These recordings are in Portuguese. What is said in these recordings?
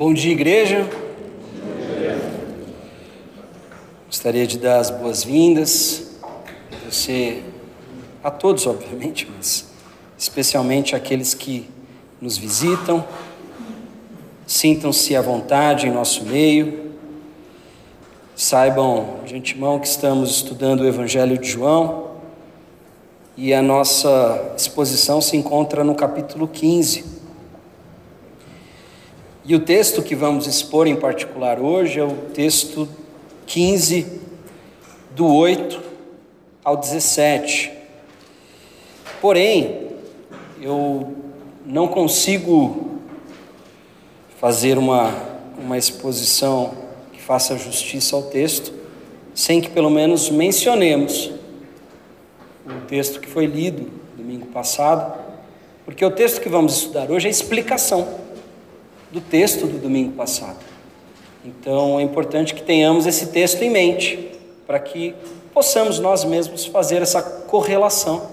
Bom dia, igreja. Gostaria de dar as boas-vindas a você, a todos, obviamente, mas especialmente aqueles que nos visitam. Sintam-se à vontade em nosso meio. Saibam de antemão que estamos estudando o Evangelho de João e a nossa exposição se encontra no capítulo 15. E o texto que vamos expor em particular hoje é o texto 15, do 8 ao 17. Porém, eu não consigo fazer uma, uma exposição que faça justiça ao texto sem que pelo menos mencionemos o texto que foi lido domingo passado, porque o texto que vamos estudar hoje é explicação do texto do domingo passado. Então é importante que tenhamos esse texto em mente, para que possamos nós mesmos fazer essa correlação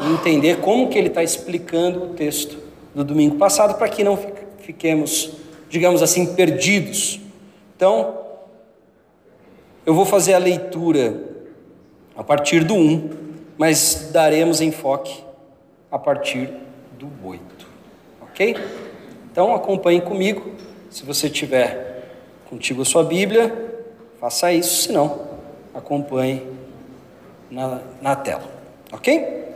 e entender como que ele está explicando o texto do domingo passado, para que não fiquemos, digamos assim, perdidos. Então, eu vou fazer a leitura a partir do 1, mas daremos enfoque a partir do 8, ok? Então acompanhe comigo. Se você tiver contigo a sua Bíblia, faça isso, se não, acompanhe na, na tela, ok?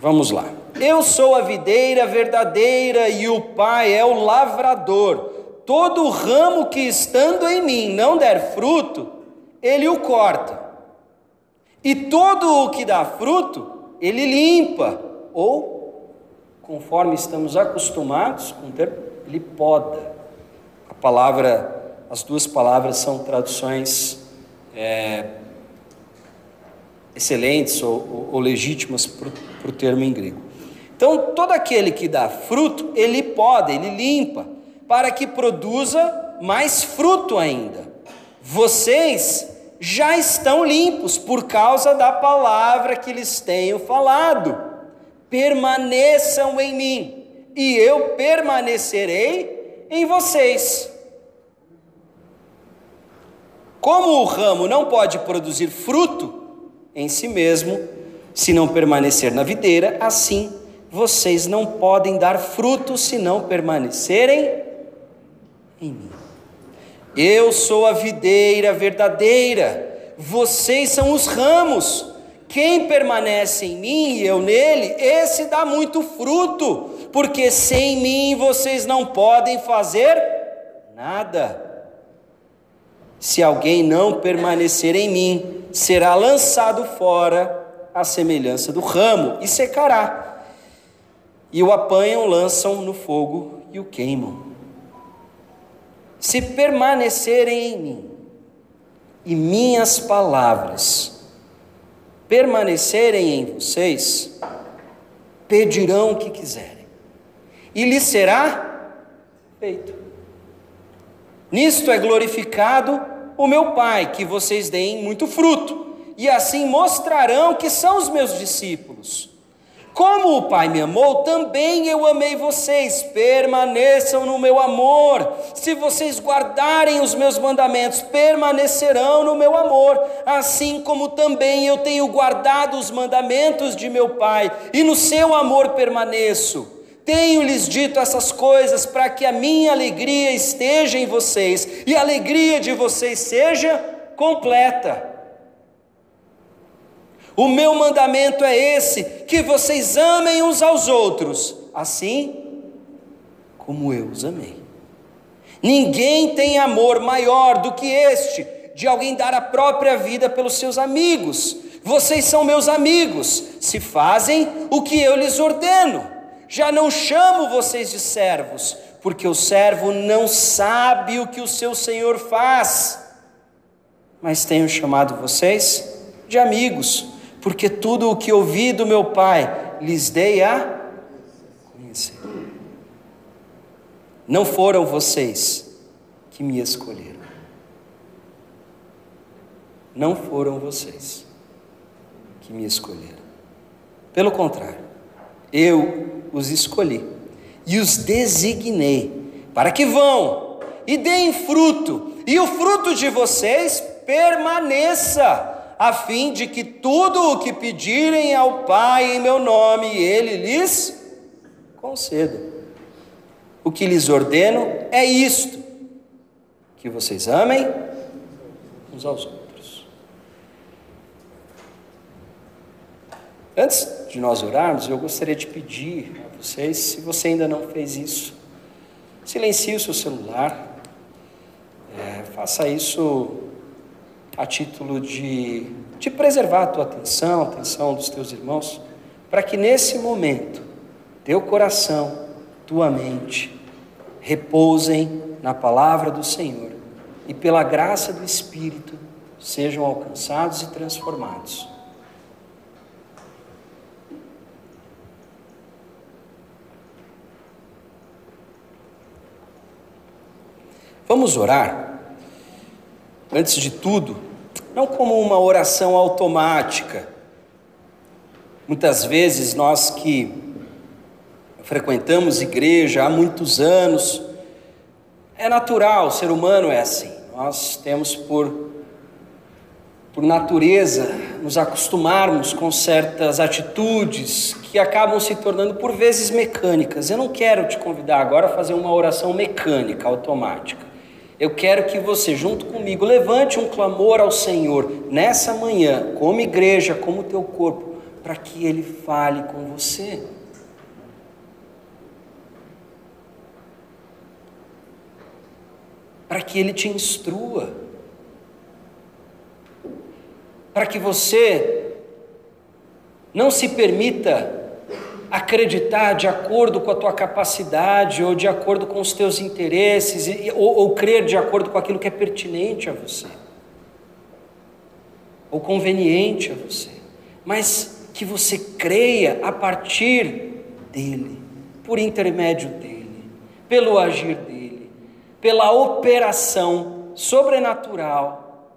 Vamos lá. Eu sou a videira verdadeira e o Pai é o lavrador. Todo ramo que estando em mim não der fruto, ele o corta. E todo o que dá fruto, ele limpa ou conforme estamos acostumados com o termo, ele poda. A palavra, as duas palavras são traduções é, excelentes ou, ou, ou legítimas para o termo em grego. Então, todo aquele que dá fruto, ele poda, ele limpa, para que produza mais fruto ainda. Vocês já estão limpos por causa da palavra que lhes tenho falado permaneçam em mim, e eu permanecerei em vocês. Como o ramo não pode produzir fruto em si mesmo, se não permanecer na videira, assim vocês não podem dar fruto se não permanecerem em mim. Eu sou a videira verdadeira, vocês são os ramos. Quem permanece em mim e eu nele, esse dá muito fruto, porque sem mim vocês não podem fazer nada. Se alguém não permanecer em mim, será lançado fora à semelhança do ramo e secará. E o apanham, lançam no fogo e o queimam. Se permanecerem em mim e minhas palavras permanecerem em vocês, pedirão o que quiserem, e lhes será feito. Nisto é glorificado o meu Pai, que vocês deem muito fruto, e assim mostrarão que são os meus discípulos. Como o Pai me amou, também eu amei vocês. Permaneçam no meu amor. Se vocês guardarem os meus mandamentos, permanecerão no meu amor. Assim como também eu tenho guardado os mandamentos de meu Pai, e no seu amor permaneço. Tenho-lhes dito essas coisas para que a minha alegria esteja em vocês e a alegria de vocês seja completa. O meu mandamento é esse: que vocês amem uns aos outros, assim como eu os amei. Ninguém tem amor maior do que este, de alguém dar a própria vida pelos seus amigos. Vocês são meus amigos, se fazem o que eu lhes ordeno. Já não chamo vocês de servos, porque o servo não sabe o que o seu senhor faz. Mas tenho chamado vocês de amigos porque tudo o que ouvi do meu Pai lhes dei a conhecer. Não foram vocês que me escolheram. Não foram vocês que me escolheram. Pelo contrário, eu os escolhi e os designei para que vão e deem fruto, e o fruto de vocês permaneça, a fim de que tudo o que pedirem ao Pai em meu nome, Ele lhes conceda. O que lhes ordeno é isto: que vocês amem uns aos outros. Antes de nós orarmos, eu gostaria de pedir a vocês, se você ainda não fez isso, silencie o seu celular, é, faça isso a título de, de preservar a tua atenção, a atenção dos teus irmãos, para que nesse momento teu coração, tua mente repousem na palavra do Senhor e pela graça do Espírito sejam alcançados e transformados. Vamos orar, antes de tudo, não como uma oração automática. Muitas vezes nós que frequentamos igreja há muitos anos, é natural, o ser humano é assim. Nós temos por, por natureza nos acostumarmos com certas atitudes que acabam se tornando por vezes mecânicas. Eu não quero te convidar agora a fazer uma oração mecânica, automática. Eu quero que você, junto comigo, levante um clamor ao Senhor nessa manhã, como igreja, como teu corpo, para que Ele fale com você. Para que Ele te instrua. Para que você não se permita acreditar de acordo com a tua capacidade ou de acordo com os teus interesses ou, ou crer de acordo com aquilo que é pertinente a você. Ou conveniente a você, mas que você creia a partir dele, por intermédio dele, pelo agir dele, pela operação sobrenatural,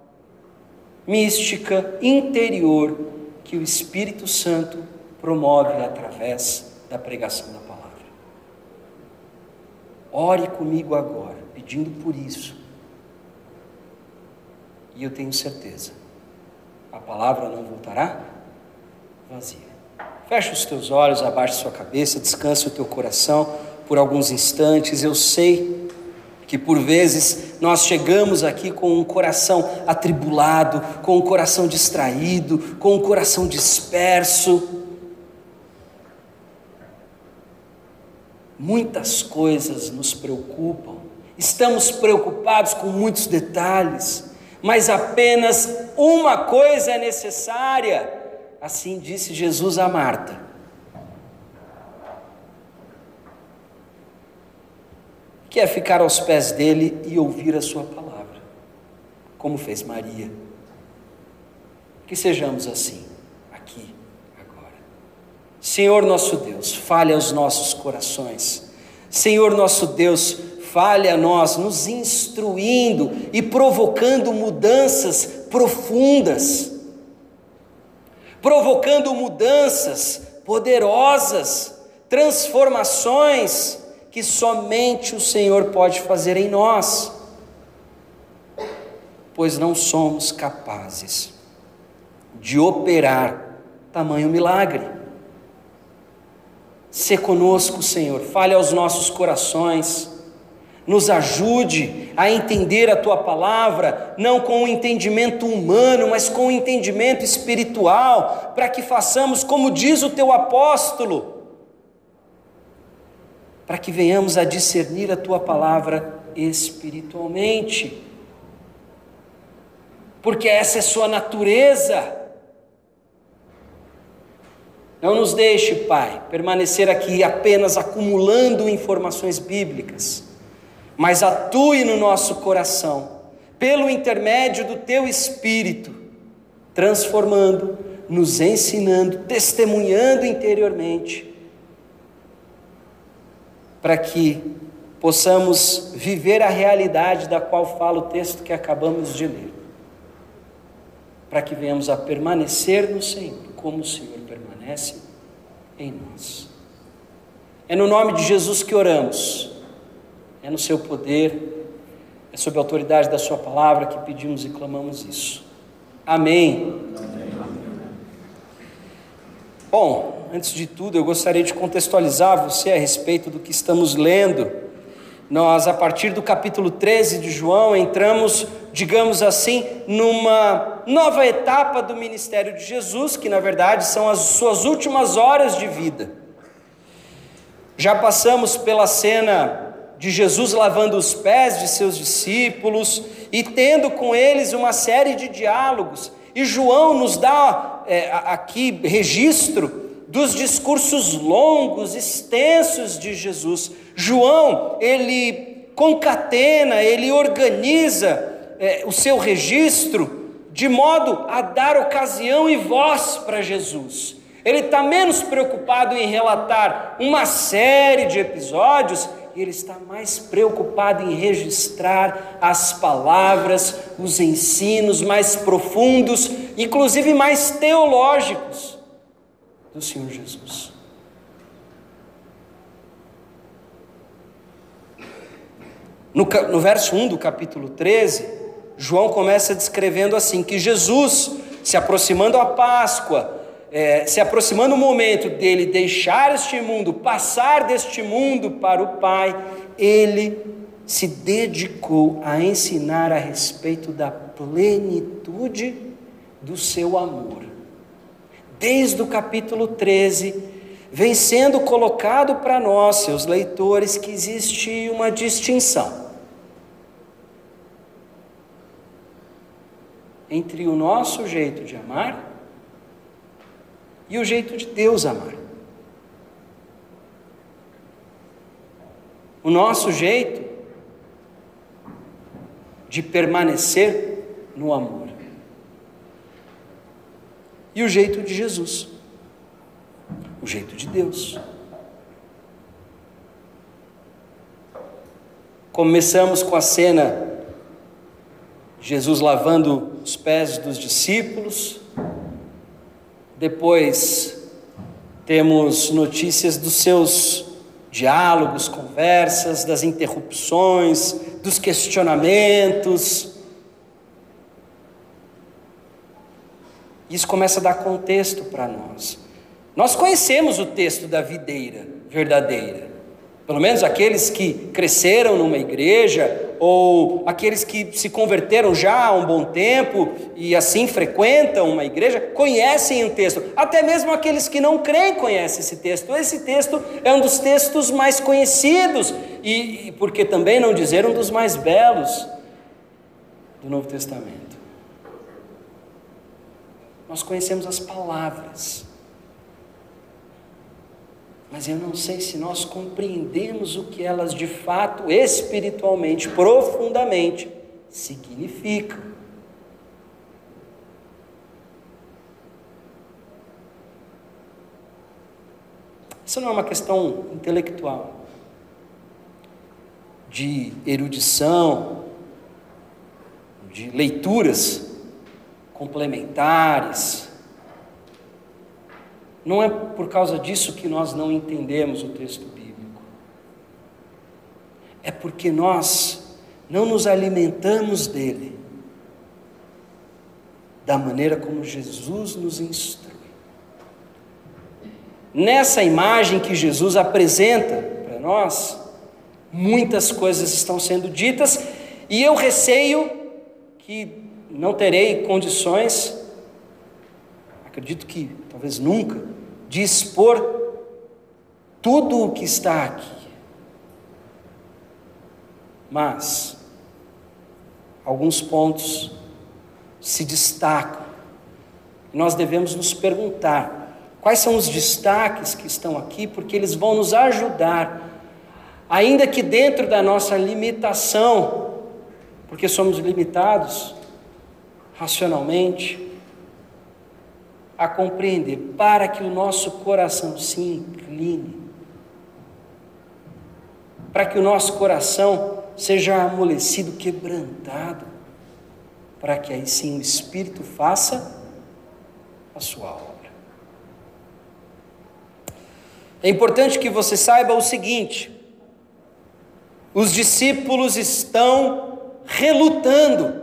mística, interior que o Espírito Santo promove através da pregação da palavra. Ore comigo agora, pedindo por isso. E eu tenho certeza, a palavra não voltará vazia. Feche os teus olhos, abaixe sua cabeça, descanse o teu coração por alguns instantes. Eu sei que por vezes nós chegamos aqui com um coração atribulado, com um coração distraído, com um coração disperso. Muitas coisas nos preocupam, estamos preocupados com muitos detalhes, mas apenas uma coisa é necessária, assim disse Jesus a Marta. Que é ficar aos pés dele e ouvir a sua palavra, como fez Maria. Que sejamos assim. Senhor nosso Deus, fale aos nossos corações. Senhor nosso Deus, fale a nós, nos instruindo e provocando mudanças profundas, provocando mudanças poderosas, transformações que somente o Senhor pode fazer em nós, pois não somos capazes de operar tamanho milagre. Se conosco, Senhor, fale aos nossos corações, nos ajude a entender a tua palavra, não com o entendimento humano, mas com o entendimento espiritual, para que façamos como diz o teu apóstolo, para que venhamos a discernir a tua palavra espiritualmente, porque essa é sua natureza. Não nos deixe, Pai, permanecer aqui apenas acumulando informações bíblicas, mas atue no nosso coração, pelo intermédio do Teu Espírito, transformando, nos ensinando, testemunhando interiormente, para que possamos viver a realidade da qual fala o texto que acabamos de ler, para que venhamos a permanecer no Senhor, como o Senhor permanece em nós. É no nome de Jesus que oramos. é no seu poder, é sob a autoridade da Sua palavra que pedimos e clamamos isso. Amém. Amém. Bom, antes de tudo, eu gostaria de contextualizar você a respeito do que estamos lendo. Nós, a partir do capítulo 13 de João, entramos, digamos assim, numa nova etapa do ministério de Jesus, que na verdade são as suas últimas horas de vida. Já passamos pela cena de Jesus lavando os pés de seus discípulos e tendo com eles uma série de diálogos. E João nos dá é, aqui registro dos discursos longos, extensos de Jesus. João, ele concatena, ele organiza é, o seu registro de modo a dar ocasião e voz para Jesus. Ele está menos preocupado em relatar uma série de episódios ele está mais preocupado em registrar as palavras, os ensinos mais profundos, inclusive mais teológicos do Senhor Jesus. No, no verso 1 do capítulo 13, João começa descrevendo assim: que Jesus, se aproximando a Páscoa, é, se aproximando o momento dele deixar este mundo, passar deste mundo para o Pai, ele se dedicou a ensinar a respeito da plenitude do seu amor. Desde o capítulo 13, vem sendo colocado para nós, seus leitores, que existe uma distinção entre o nosso jeito de amar e o jeito de Deus amar. O nosso jeito de permanecer no amor. E o jeito de Jesus. O jeito de Deus. Começamos com a cena Jesus lavando os pés dos discípulos, depois temos notícias dos seus diálogos, conversas, das interrupções, dos questionamentos. Isso começa a dar contexto para nós. Nós conhecemos o texto da videira verdadeira. Pelo menos aqueles que cresceram numa igreja, ou aqueles que se converteram já há um bom tempo e assim frequentam uma igreja, conhecem o texto. Até mesmo aqueles que não creem conhecem esse texto. Esse texto é um dos textos mais conhecidos, e, e porque também não dizer um dos mais belos do Novo Testamento. Nós conhecemos as palavras mas eu não sei se nós compreendemos o que elas de fato, espiritualmente, profundamente significam. Isso não é uma questão intelectual, de erudição, de leituras complementares, não é por causa disso que nós não entendemos o texto bíblico. É porque nós não nos alimentamos dele da maneira como Jesus nos instrui. Nessa imagem que Jesus apresenta para nós, muitas coisas estão sendo ditas e eu receio que não terei condições, acredito que talvez nunca, de expor tudo o que está aqui. Mas alguns pontos se destacam. Nós devemos nos perguntar quais são os destaques que estão aqui, porque eles vão nos ajudar, ainda que dentro da nossa limitação, porque somos limitados racionalmente, a compreender, para que o nosso coração se incline, para que o nosso coração seja amolecido, quebrantado, para que aí sim o Espírito faça a sua obra. É importante que você saiba o seguinte: Os discípulos estão relutando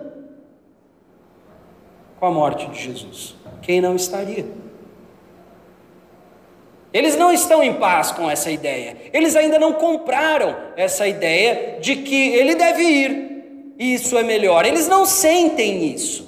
com a morte de Jesus. Quem não estaria? Eles não estão em paz com essa ideia. Eles ainda não compraram essa ideia de que ele deve ir e isso é melhor. Eles não sentem isso.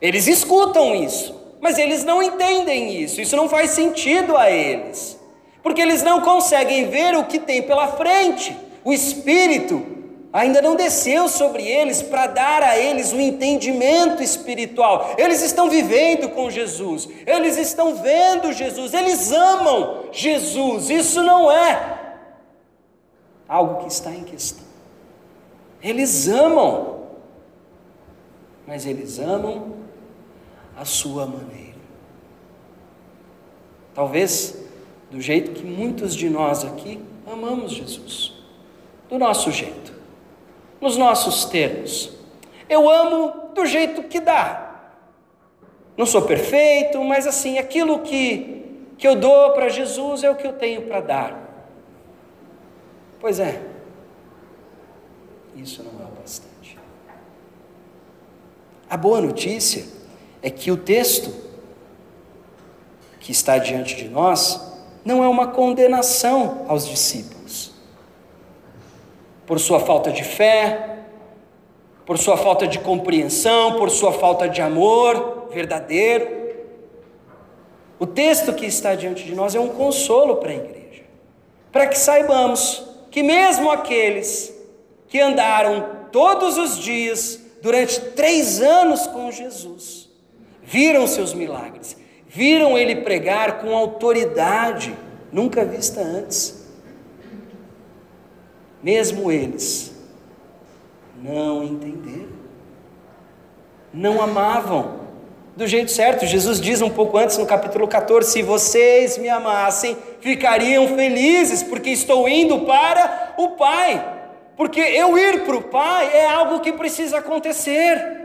Eles escutam isso, mas eles não entendem isso. Isso não faz sentido a eles. Porque eles não conseguem ver o que tem pela frente. O Espírito ainda não desceu sobre eles para dar a eles um entendimento espiritual. Eles estão vivendo com Jesus, eles estão vendo Jesus, eles amam Jesus. Isso não é algo que está em questão. Eles amam, mas eles amam a sua maneira. Talvez do jeito que muitos de nós aqui amamos Jesus, do nosso jeito nos nossos termos. Eu amo do jeito que dá. Não sou perfeito, mas assim, aquilo que, que eu dou para Jesus é o que eu tenho para dar. Pois é, isso não é o bastante. A boa notícia é que o texto que está diante de nós não é uma condenação aos discípulos por sua falta de fé, por sua falta de compreensão, por sua falta de amor verdadeiro. O texto que está diante de nós é um consolo para a igreja, para que saibamos que, mesmo aqueles que andaram todos os dias, durante três anos com Jesus, viram seus milagres, viram ele pregar com autoridade nunca vista antes mesmo eles não entenderam, não amavam do jeito certo. Jesus diz um pouco antes no capítulo 14: Se vocês me amassem, ficariam felizes, porque estou indo para o Pai. Porque eu ir para o Pai é algo que precisa acontecer.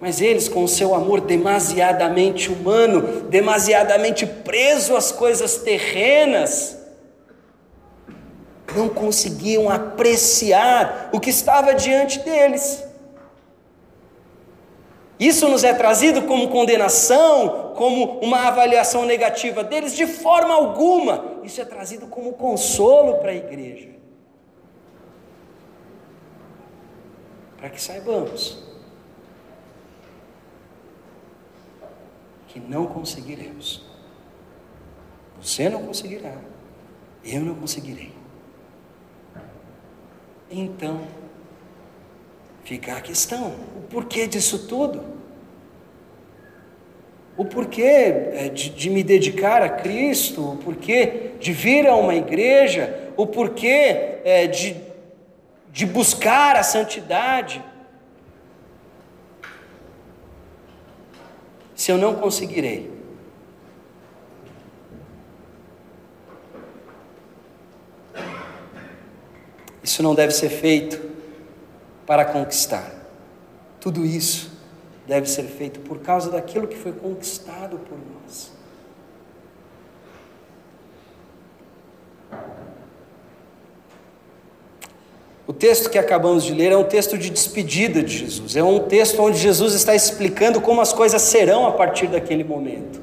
Mas eles, com o seu amor demasiadamente humano, demasiadamente preso às coisas terrenas, não conseguiam apreciar o que estava diante deles. Isso nos é trazido como condenação, como uma avaliação negativa deles, de forma alguma. Isso é trazido como consolo para a igreja. Para que saibamos que não conseguiremos. Você não conseguirá, eu não conseguirei. Então, fica a questão: o porquê disso tudo? O porquê é, de, de, me dedicar a Cristo, o porquê de vir a uma igreja, o porquê é, de, de buscar a santidade. Se eu não conseguirei, Isso não deve ser feito para conquistar. Tudo isso deve ser feito por causa daquilo que foi conquistado por nós. O texto que acabamos de ler é um texto de despedida de Jesus, é um texto onde Jesus está explicando como as coisas serão a partir daquele momento.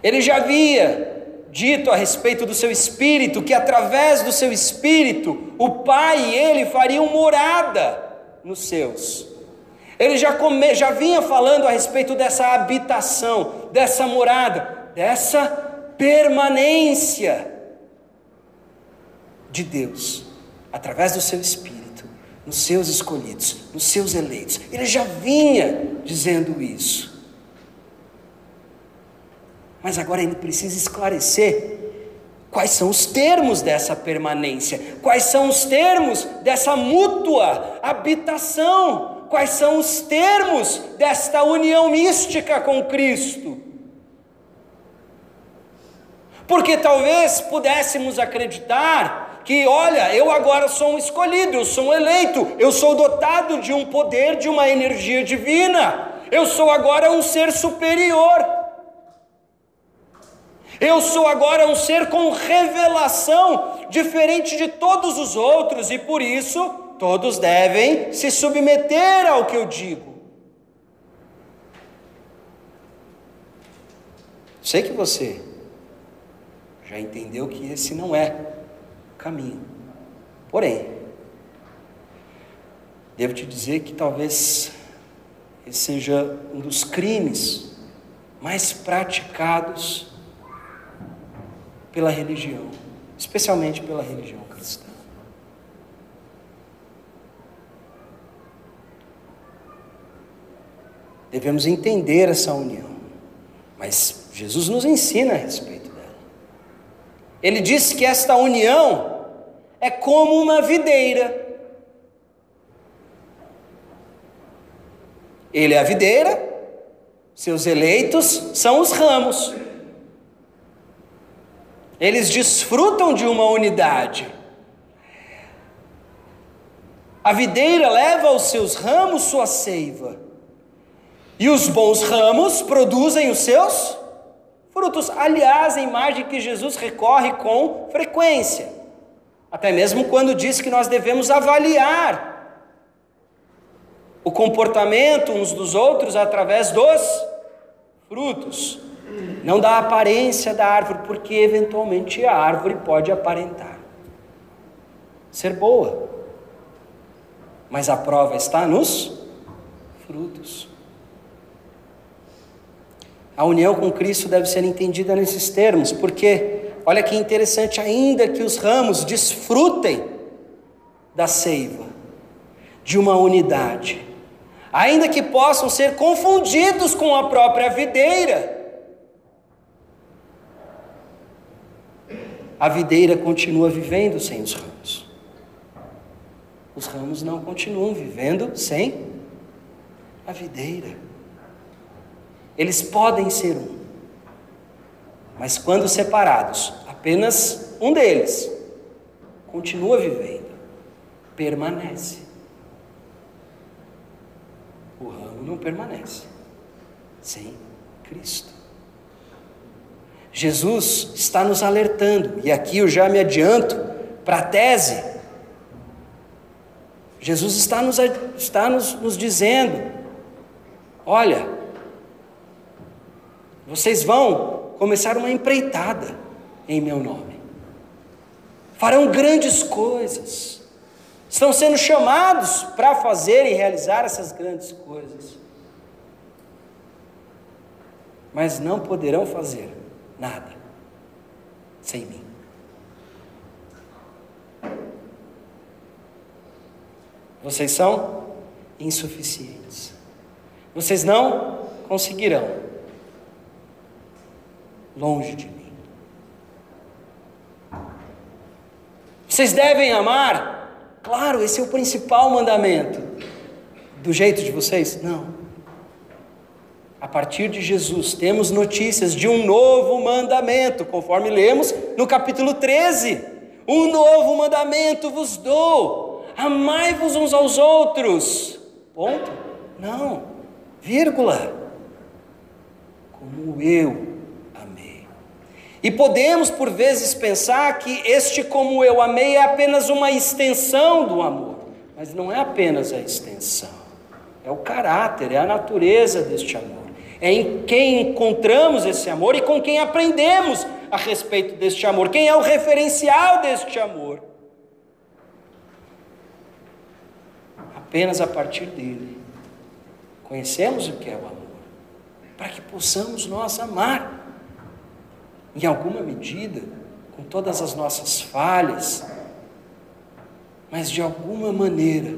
Ele já havia dito a respeito do seu espírito, que através do seu espírito o Pai e ele fariam morada nos seus. Ele já, come, já vinha falando a respeito dessa habitação, dessa morada, dessa permanência de Deus, através do seu espírito, nos seus escolhidos, nos seus eleitos. Ele já vinha dizendo isso. Mas agora ele precisa esclarecer quais são os termos dessa permanência, quais são os termos dessa mútua habitação, quais são os termos desta união mística com Cristo. Porque talvez pudéssemos acreditar que, olha, eu agora sou um escolhido, eu sou um eleito, eu sou dotado de um poder, de uma energia divina, eu sou agora um ser superior. Eu sou agora um ser com revelação, diferente de todos os outros e por isso todos devem se submeter ao que eu digo. Sei que você já entendeu que esse não é o caminho. Porém, devo te dizer que talvez esse seja um dos crimes mais praticados pela religião, especialmente pela religião cristã. Devemos entender essa união, mas Jesus nos ensina a respeito dela. Ele diz que esta união é como uma videira. Ele é a videira, seus eleitos são os ramos. Eles desfrutam de uma unidade. A videira leva aos seus ramos sua seiva, e os bons ramos produzem os seus frutos. Aliás, a imagem que Jesus recorre com frequência, até mesmo quando diz que nós devemos avaliar o comportamento uns dos outros através dos frutos, não da aparência da árvore, porque eventualmente a árvore pode aparentar ser boa, mas a prova está nos frutos. A união com Cristo deve ser entendida nesses termos, porque, olha que interessante, ainda que os ramos desfrutem da seiva, de uma unidade, ainda que possam ser confundidos com a própria videira. A videira continua vivendo sem os ramos. Os ramos não continuam vivendo sem a videira. Eles podem ser um, mas quando separados, apenas um deles continua vivendo, permanece o ramo não permanece sem Cristo. Jesus está nos alertando, e aqui eu já me adianto para a tese. Jesus está nos, está nos, nos dizendo: olha, vocês vão começar uma empreitada em meu nome, farão grandes coisas estão sendo chamados para fazer e realizar essas grandes coisas. Mas não poderão fazer nada sem mim. Vocês são insuficientes. Vocês não conseguirão longe de mim. Vocês devem amar Claro, esse é o principal mandamento. Do jeito de vocês? Não. A partir de Jesus, temos notícias de um novo mandamento, conforme lemos no capítulo 13. Um novo mandamento vos dou: amai-vos uns aos outros. Ponto? Não. Vírgula. Como eu e podemos, por vezes, pensar que este como eu amei é apenas uma extensão do amor, mas não é apenas a extensão, é o caráter, é a natureza deste amor, é em quem encontramos esse amor e com quem aprendemos a respeito deste amor, quem é o referencial deste amor. Apenas a partir dele conhecemos o que é o amor, para que possamos nós amar em alguma medida, com todas as nossas falhas, mas de alguma maneira,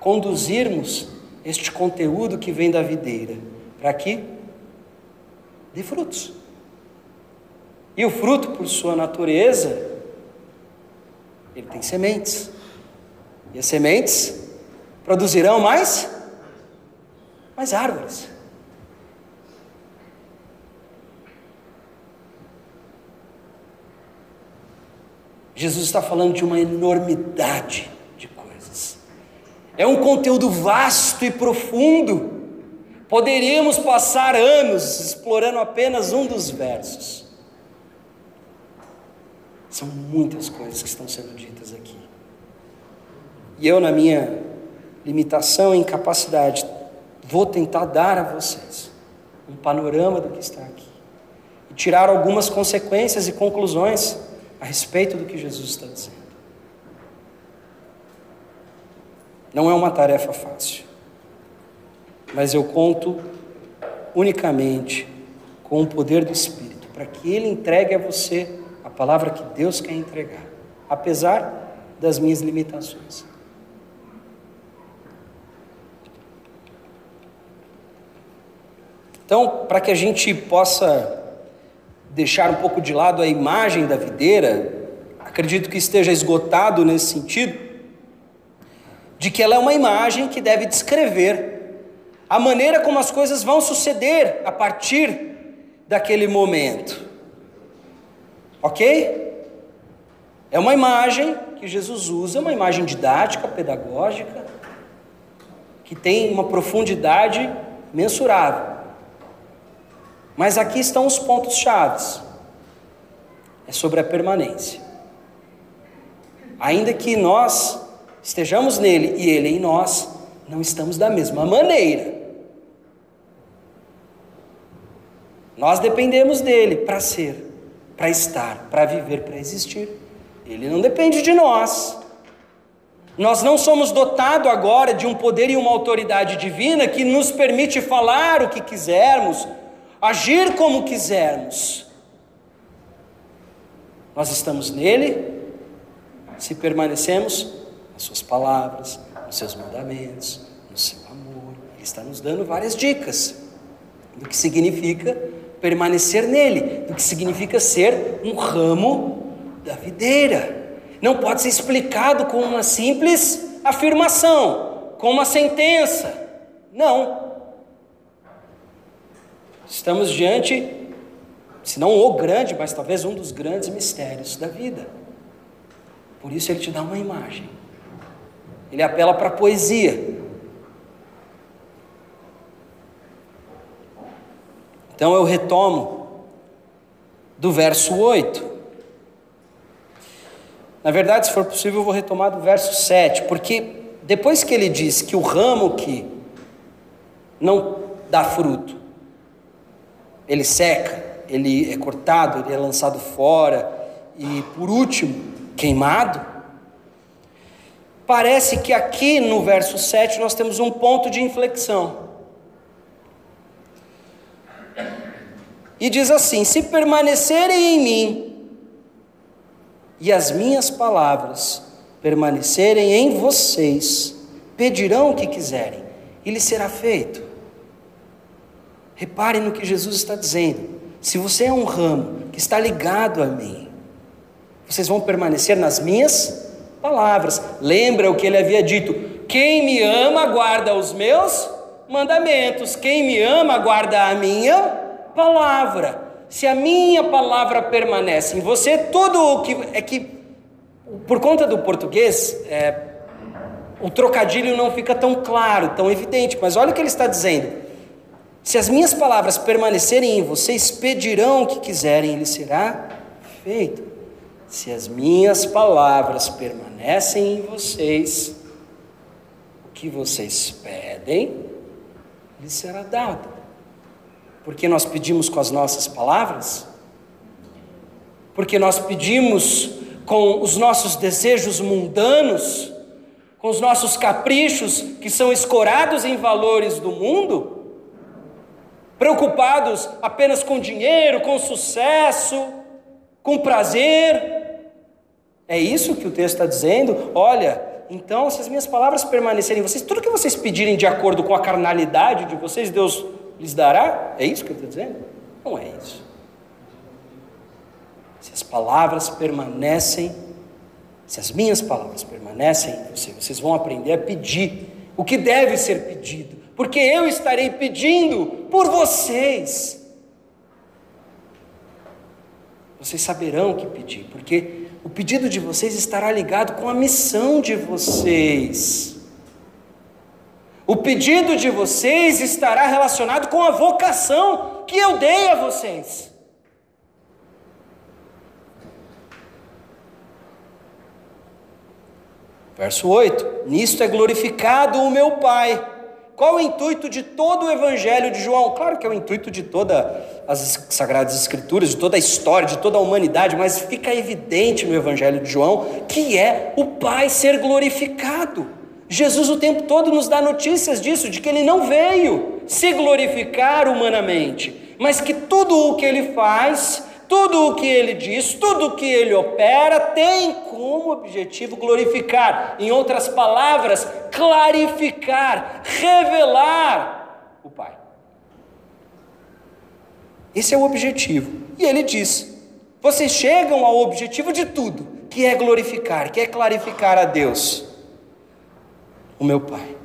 conduzirmos este conteúdo que vem da videira para que dê frutos. E o fruto, por sua natureza, ele tem sementes. E as sementes produzirão mais mais árvores. Jesus está falando de uma enormidade. É um conteúdo vasto e profundo. Poderíamos passar anos explorando apenas um dos versos. São muitas coisas que estão sendo ditas aqui. E eu, na minha limitação e incapacidade, vou tentar dar a vocês um panorama do que está aqui e tirar algumas consequências e conclusões a respeito do que Jesus está dizendo. Não é uma tarefa fácil, mas eu conto unicamente com o poder do Espírito para que Ele entregue a você a palavra que Deus quer entregar, apesar das minhas limitações. Então, para que a gente possa deixar um pouco de lado a imagem da videira, acredito que esteja esgotado nesse sentido, de que ela é uma imagem que deve descrever a maneira como as coisas vão suceder a partir daquele momento. Ok? É uma imagem que Jesus usa, uma imagem didática, pedagógica, que tem uma profundidade mensurável. Mas aqui estão os pontos chaves. É sobre a permanência. Ainda que nós estejamos nele e ele em nós, não estamos da mesma maneira. Nós dependemos dele para ser, para estar, para viver, para existir. Ele não depende de nós. Nós não somos dotados agora de um poder e uma autoridade divina que nos permite falar o que quisermos, agir como quisermos. Nós estamos nele se permanecemos nas suas palavras, nos seus mandamentos, no seu amor. Ele está nos dando várias dicas do que significa permanecer nele, do que significa ser um ramo da videira. Não pode ser explicado com uma simples afirmação, com uma sentença. Não. Estamos diante, se não o grande, mas talvez um dos grandes mistérios da vida. Por isso ele te dá uma imagem. Ele apela para a poesia. Então eu retomo do verso 8. Na verdade, se for possível, eu vou retomar do verso 7, porque depois que ele diz que o ramo que não dá fruto, ele seca, ele é cortado, ele é lançado fora e, por último, queimado. Parece que aqui no verso 7 nós temos um ponto de inflexão. E diz assim: Se permanecerem em mim e as minhas palavras permanecerem em vocês, pedirão o que quiserem e lhes será feito. Reparem no que Jesus está dizendo. Se você é um ramo que está ligado a mim, vocês vão permanecer nas minhas palavras. Lembra o que ele havia dito: quem me ama guarda os meus mandamentos, quem me ama guarda a minha palavra. Se a minha palavra permanece em você, tudo o que é que por conta do português, é, o trocadilho não fica tão claro, tão evidente, mas olha o que ele está dizendo. Se as minhas palavras permanecerem em vocês, pedirão o que quiserem, e será feito. Se as minhas palavras permanecem em vocês, o que vocês pedem, lhes será dado. Porque nós pedimos com as nossas palavras? Porque nós pedimos com os nossos desejos mundanos, com os nossos caprichos que são escorados em valores do mundo? preocupados apenas com dinheiro, com sucesso, com prazer. É isso que o texto está dizendo? Olha, então, se as minhas palavras permanecerem em vocês, tudo que vocês pedirem de acordo com a carnalidade de vocês, Deus lhes dará? É isso que ele está dizendo? Não é isso. Se as palavras permanecem, se as minhas palavras permanecem em vocês, vocês vão aprender a pedir o que deve ser pedido porque eu estarei pedindo por vocês. Vocês saberão o que pedir, porque o pedido de vocês estará ligado com a missão de vocês. O pedido de vocês estará relacionado com a vocação que eu dei a vocês. Verso 8: Nisto é glorificado o meu Pai qual o intuito de todo o Evangelho de João? Claro que é o intuito de todas as Sagradas Escrituras, de toda a história, de toda a humanidade, mas fica evidente no Evangelho de João que é o Pai ser glorificado. Jesus o tempo todo nos dá notícias disso, de que ele não veio se glorificar humanamente, mas que tudo o que ele faz tudo o que ele diz, tudo o que ele opera tem como objetivo glorificar, em outras palavras, clarificar, revelar o Pai. Esse é o objetivo. E ele diz: vocês chegam ao objetivo de tudo, que é glorificar, que é clarificar a Deus, o meu Pai.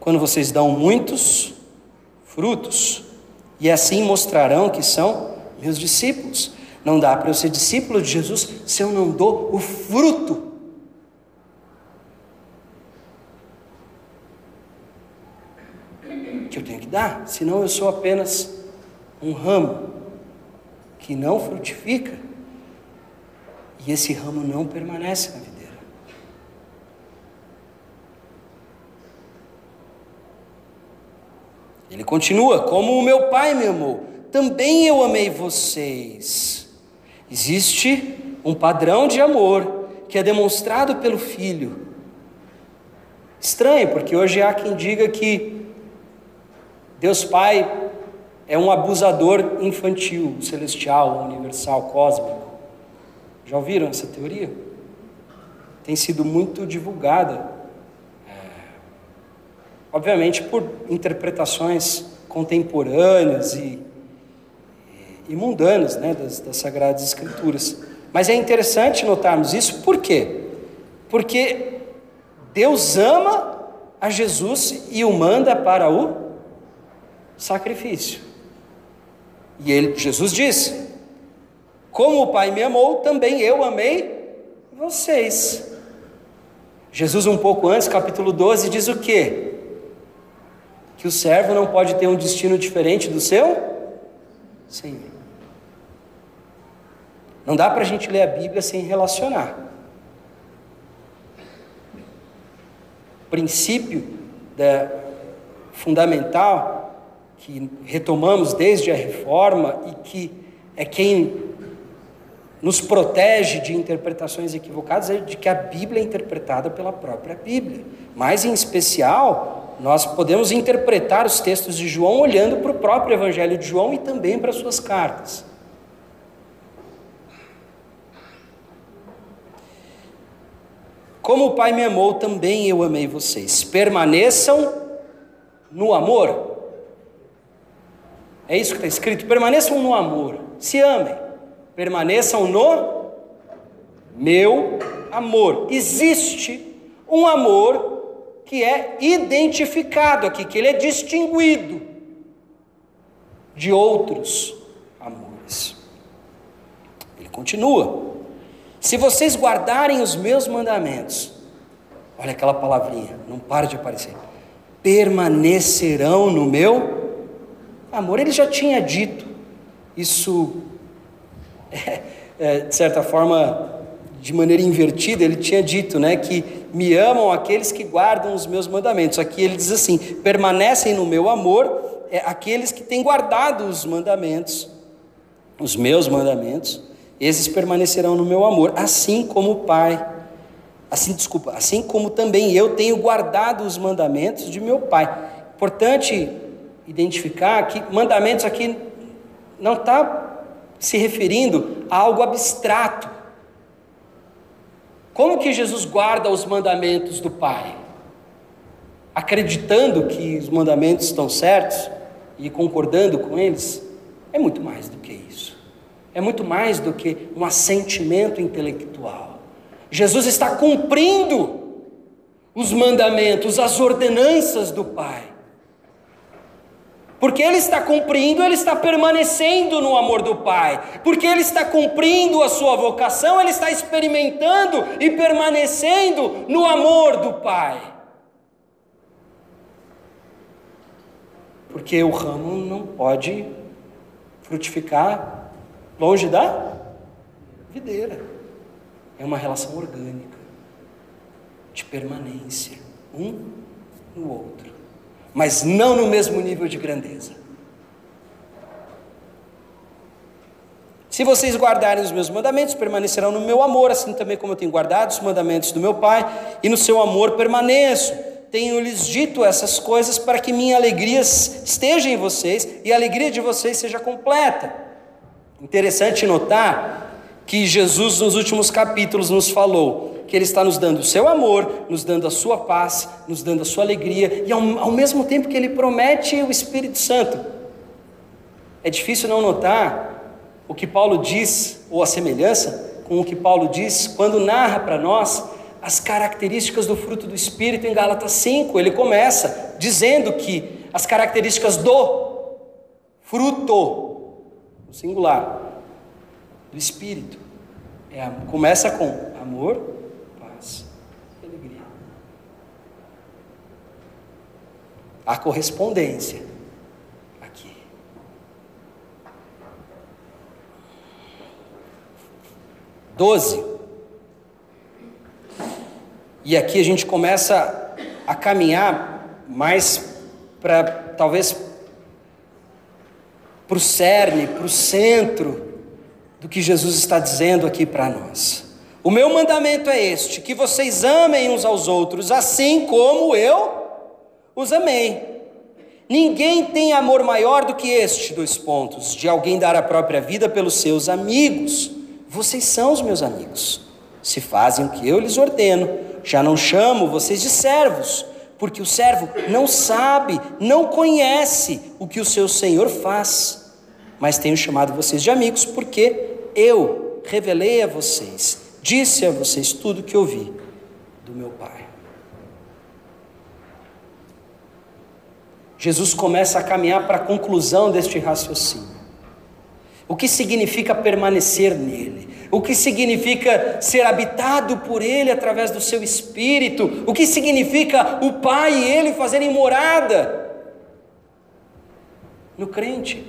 Quando vocês dão muitos frutos, e assim mostrarão que são meus discípulos. Não dá para eu ser discípulo de Jesus se eu não dou o fruto. Que eu tenho que dar, senão eu sou apenas um ramo que não frutifica e esse ramo não permanece na videira. Ele continua: Como o meu pai me amou também eu amei vocês. Existe um padrão de amor que é demonstrado pelo Filho. Estranho, porque hoje há quem diga que Deus Pai é um abusador infantil, celestial, universal, cósmico. Já ouviram essa teoria? Tem sido muito divulgada, é, obviamente por interpretações contemporâneas e e mundanas né, das, das Sagradas Escrituras. Mas é interessante notarmos isso, por quê? Porque Deus ama a Jesus e o manda para o sacrifício. E ele, Jesus disse: Como o Pai me amou, também eu amei vocês. Jesus, um pouco antes, capítulo 12, diz o quê? Que o servo não pode ter um destino diferente do seu Senhor. Não dá para a gente ler a Bíblia sem relacionar. O princípio da, fundamental que retomamos desde a reforma e que é quem nos protege de interpretações equivocadas é de que a Bíblia é interpretada pela própria Bíblia. Mas, em especial, nós podemos interpretar os textos de João olhando para o próprio Evangelho de João e também para as suas cartas. Como o Pai me amou, também eu amei vocês. Permaneçam no amor. É isso que está escrito. Permaneçam no amor. Se amem. Permaneçam no meu amor. Existe um amor que é identificado aqui, que ele é distinguido de outros amores. Ele continua. Se vocês guardarem os meus mandamentos, olha aquela palavrinha, não para de aparecer. Permanecerão no meu amor. Ele já tinha dito isso, é, é, de certa forma, de maneira invertida, ele tinha dito, né, que me amam aqueles que guardam os meus mandamentos. Aqui ele diz assim: permanecem no meu amor é, aqueles que têm guardado os mandamentos, os meus mandamentos esses permanecerão no meu amor, assim como o Pai. Assim, desculpa, assim como também eu tenho guardado os mandamentos de meu Pai. Importante identificar que mandamentos aqui não está se referindo a algo abstrato. Como que Jesus guarda os mandamentos do Pai? Acreditando que os mandamentos estão certos e concordando com eles? É muito mais do que isso é muito mais do que um assentimento intelectual. Jesus está cumprindo os mandamentos, as ordenanças do Pai. Porque ele está cumprindo, ele está permanecendo no amor do Pai. Porque ele está cumprindo a sua vocação, ele está experimentando e permanecendo no amor do Pai. Porque o ramo não pode frutificar longe da videira. É uma relação orgânica. de permanência, um no outro, mas não no mesmo nível de grandeza. Se vocês guardarem os meus mandamentos, permanecerão no meu amor, assim também como eu tenho guardado os mandamentos do meu Pai, e no seu amor permaneço. Tenho-lhes dito essas coisas para que minha alegria esteja em vocês e a alegria de vocês seja completa. Interessante notar que Jesus, nos últimos capítulos, nos falou que Ele está nos dando o seu amor, nos dando a sua paz, nos dando a sua alegria, e ao, ao mesmo tempo que Ele promete o Espírito Santo. É difícil não notar o que Paulo diz, ou a semelhança com o que Paulo diz, quando narra para nós as características do fruto do Espírito em Gálatas 5. Ele começa dizendo que as características do fruto, singular, do Espírito, é, começa com amor, paz e alegria. A correspondência 12. E aqui a gente começa a caminhar mais para talvez para o cerne, para o centro do que Jesus está dizendo aqui para nós. O meu mandamento é este: que vocês amem uns aos outros, assim como eu os amei. Ninguém tem amor maior do que este, dois pontos, de alguém dar a própria vida pelos seus amigos. Vocês são os meus amigos, se fazem o que eu lhes ordeno. Já não chamo vocês de servos, porque o servo não sabe, não conhece o que o seu senhor faz. Mas tenho chamado vocês de amigos, porque eu revelei a vocês, disse a vocês tudo o que ouvi do meu Pai. Jesus começa a caminhar para a conclusão deste raciocínio. O que significa permanecer nele? O que significa ser habitado por ele através do seu espírito? O que significa o Pai e ele fazerem morada? No crente,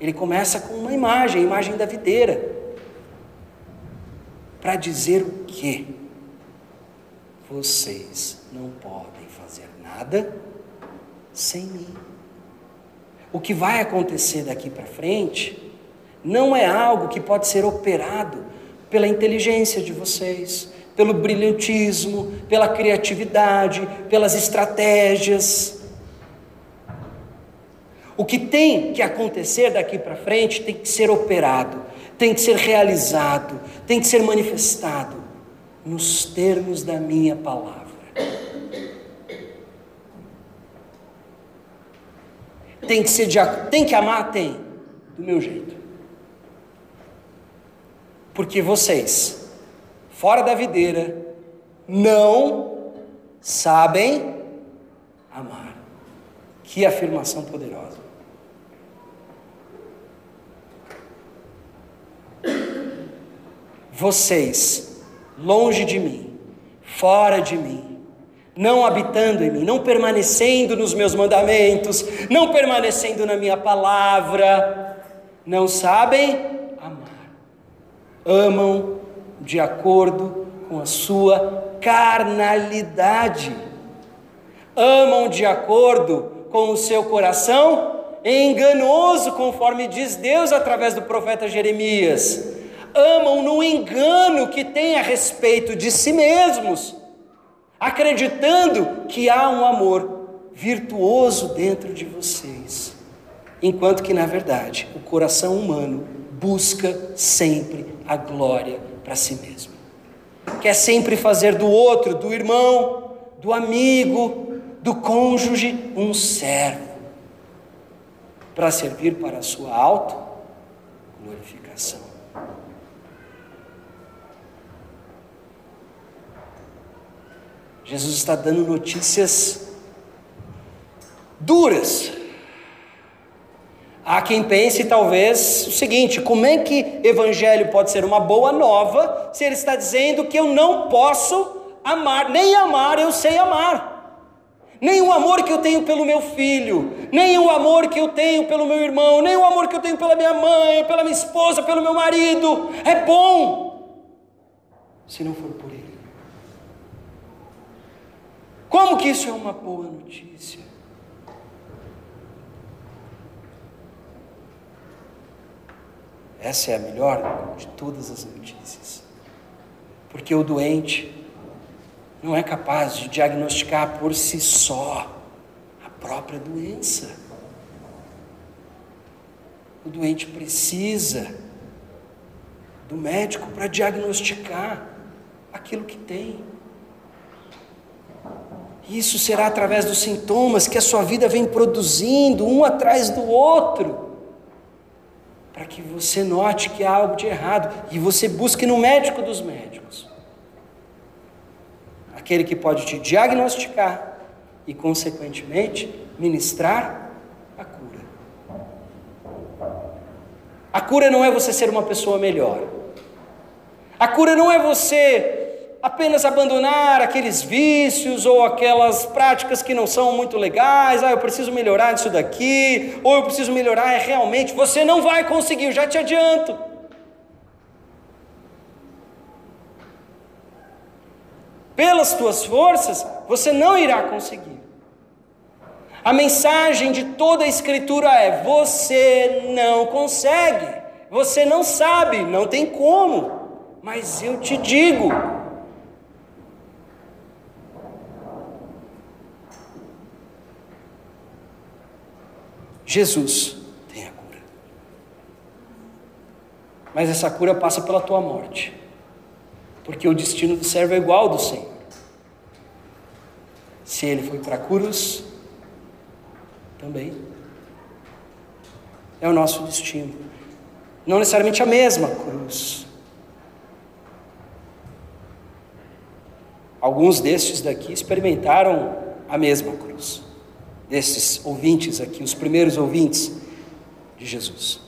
ele começa com uma imagem, a imagem da videira, para dizer o que? Vocês não podem fazer nada sem mim. O que vai acontecer daqui para frente não é algo que pode ser operado pela inteligência de vocês, pelo brilhantismo, pela criatividade, pelas estratégias. O que tem que acontecer daqui para frente tem que ser operado, tem que ser realizado, tem que ser manifestado nos termos da minha palavra. Tem que ser de, tem que amar, tem, do meu jeito. Porque vocês, fora da videira, não sabem amar. Que afirmação poderosa. Vocês, longe de mim, fora de mim, não habitando em mim, não permanecendo nos meus mandamentos, não permanecendo na minha palavra, não sabem amam de acordo com a sua carnalidade, amam de acordo com o seu coração enganoso, conforme diz Deus através do profeta Jeremias. Amam no engano que tem a respeito de si mesmos, acreditando que há um amor virtuoso dentro de vocês, enquanto que na verdade o coração humano busca sempre a glória para si mesmo. Quer sempre fazer do outro, do irmão, do amigo, do cônjuge, um servo, para servir para a sua auto-glorificação. Jesus está dando notícias duras Há quem pense talvez o seguinte: como é que evangelho pode ser uma boa nova se ele está dizendo que eu não posso amar, nem amar eu sei amar. Nem o amor que eu tenho pelo meu filho, nem o amor que eu tenho pelo meu irmão, nem o amor que eu tenho pela minha mãe, pela minha esposa, pelo meu marido, é bom, se não for por ele. Como que isso é uma boa notícia? Essa é a melhor de todas as notícias. Porque o doente não é capaz de diagnosticar por si só a própria doença. O doente precisa do médico para diagnosticar aquilo que tem. Isso será através dos sintomas que a sua vida vem produzindo, um atrás do outro, para que você note que há algo de errado e você busque no médico dos médicos aquele que pode te diagnosticar e, consequentemente, ministrar a cura. A cura não é você ser uma pessoa melhor. A cura não é você apenas abandonar aqueles vícios ou aquelas práticas que não são muito legais, ah, eu preciso melhorar isso daqui, ou eu preciso melhorar é realmente, você não vai conseguir, eu já te adianto. Pelas tuas forças, você não irá conseguir. A mensagem de toda a Escritura é: você não consegue, você não sabe, não tem como, mas eu te digo, Jesus tem a cura. Mas essa cura passa pela tua morte, porque o destino do servo é igual ao do Senhor. Se ele foi para a cruz, também é o nosso destino. Não necessariamente a mesma cruz. Alguns destes daqui experimentaram a mesma cruz desses ouvintes aqui, os primeiros ouvintes de Jesus.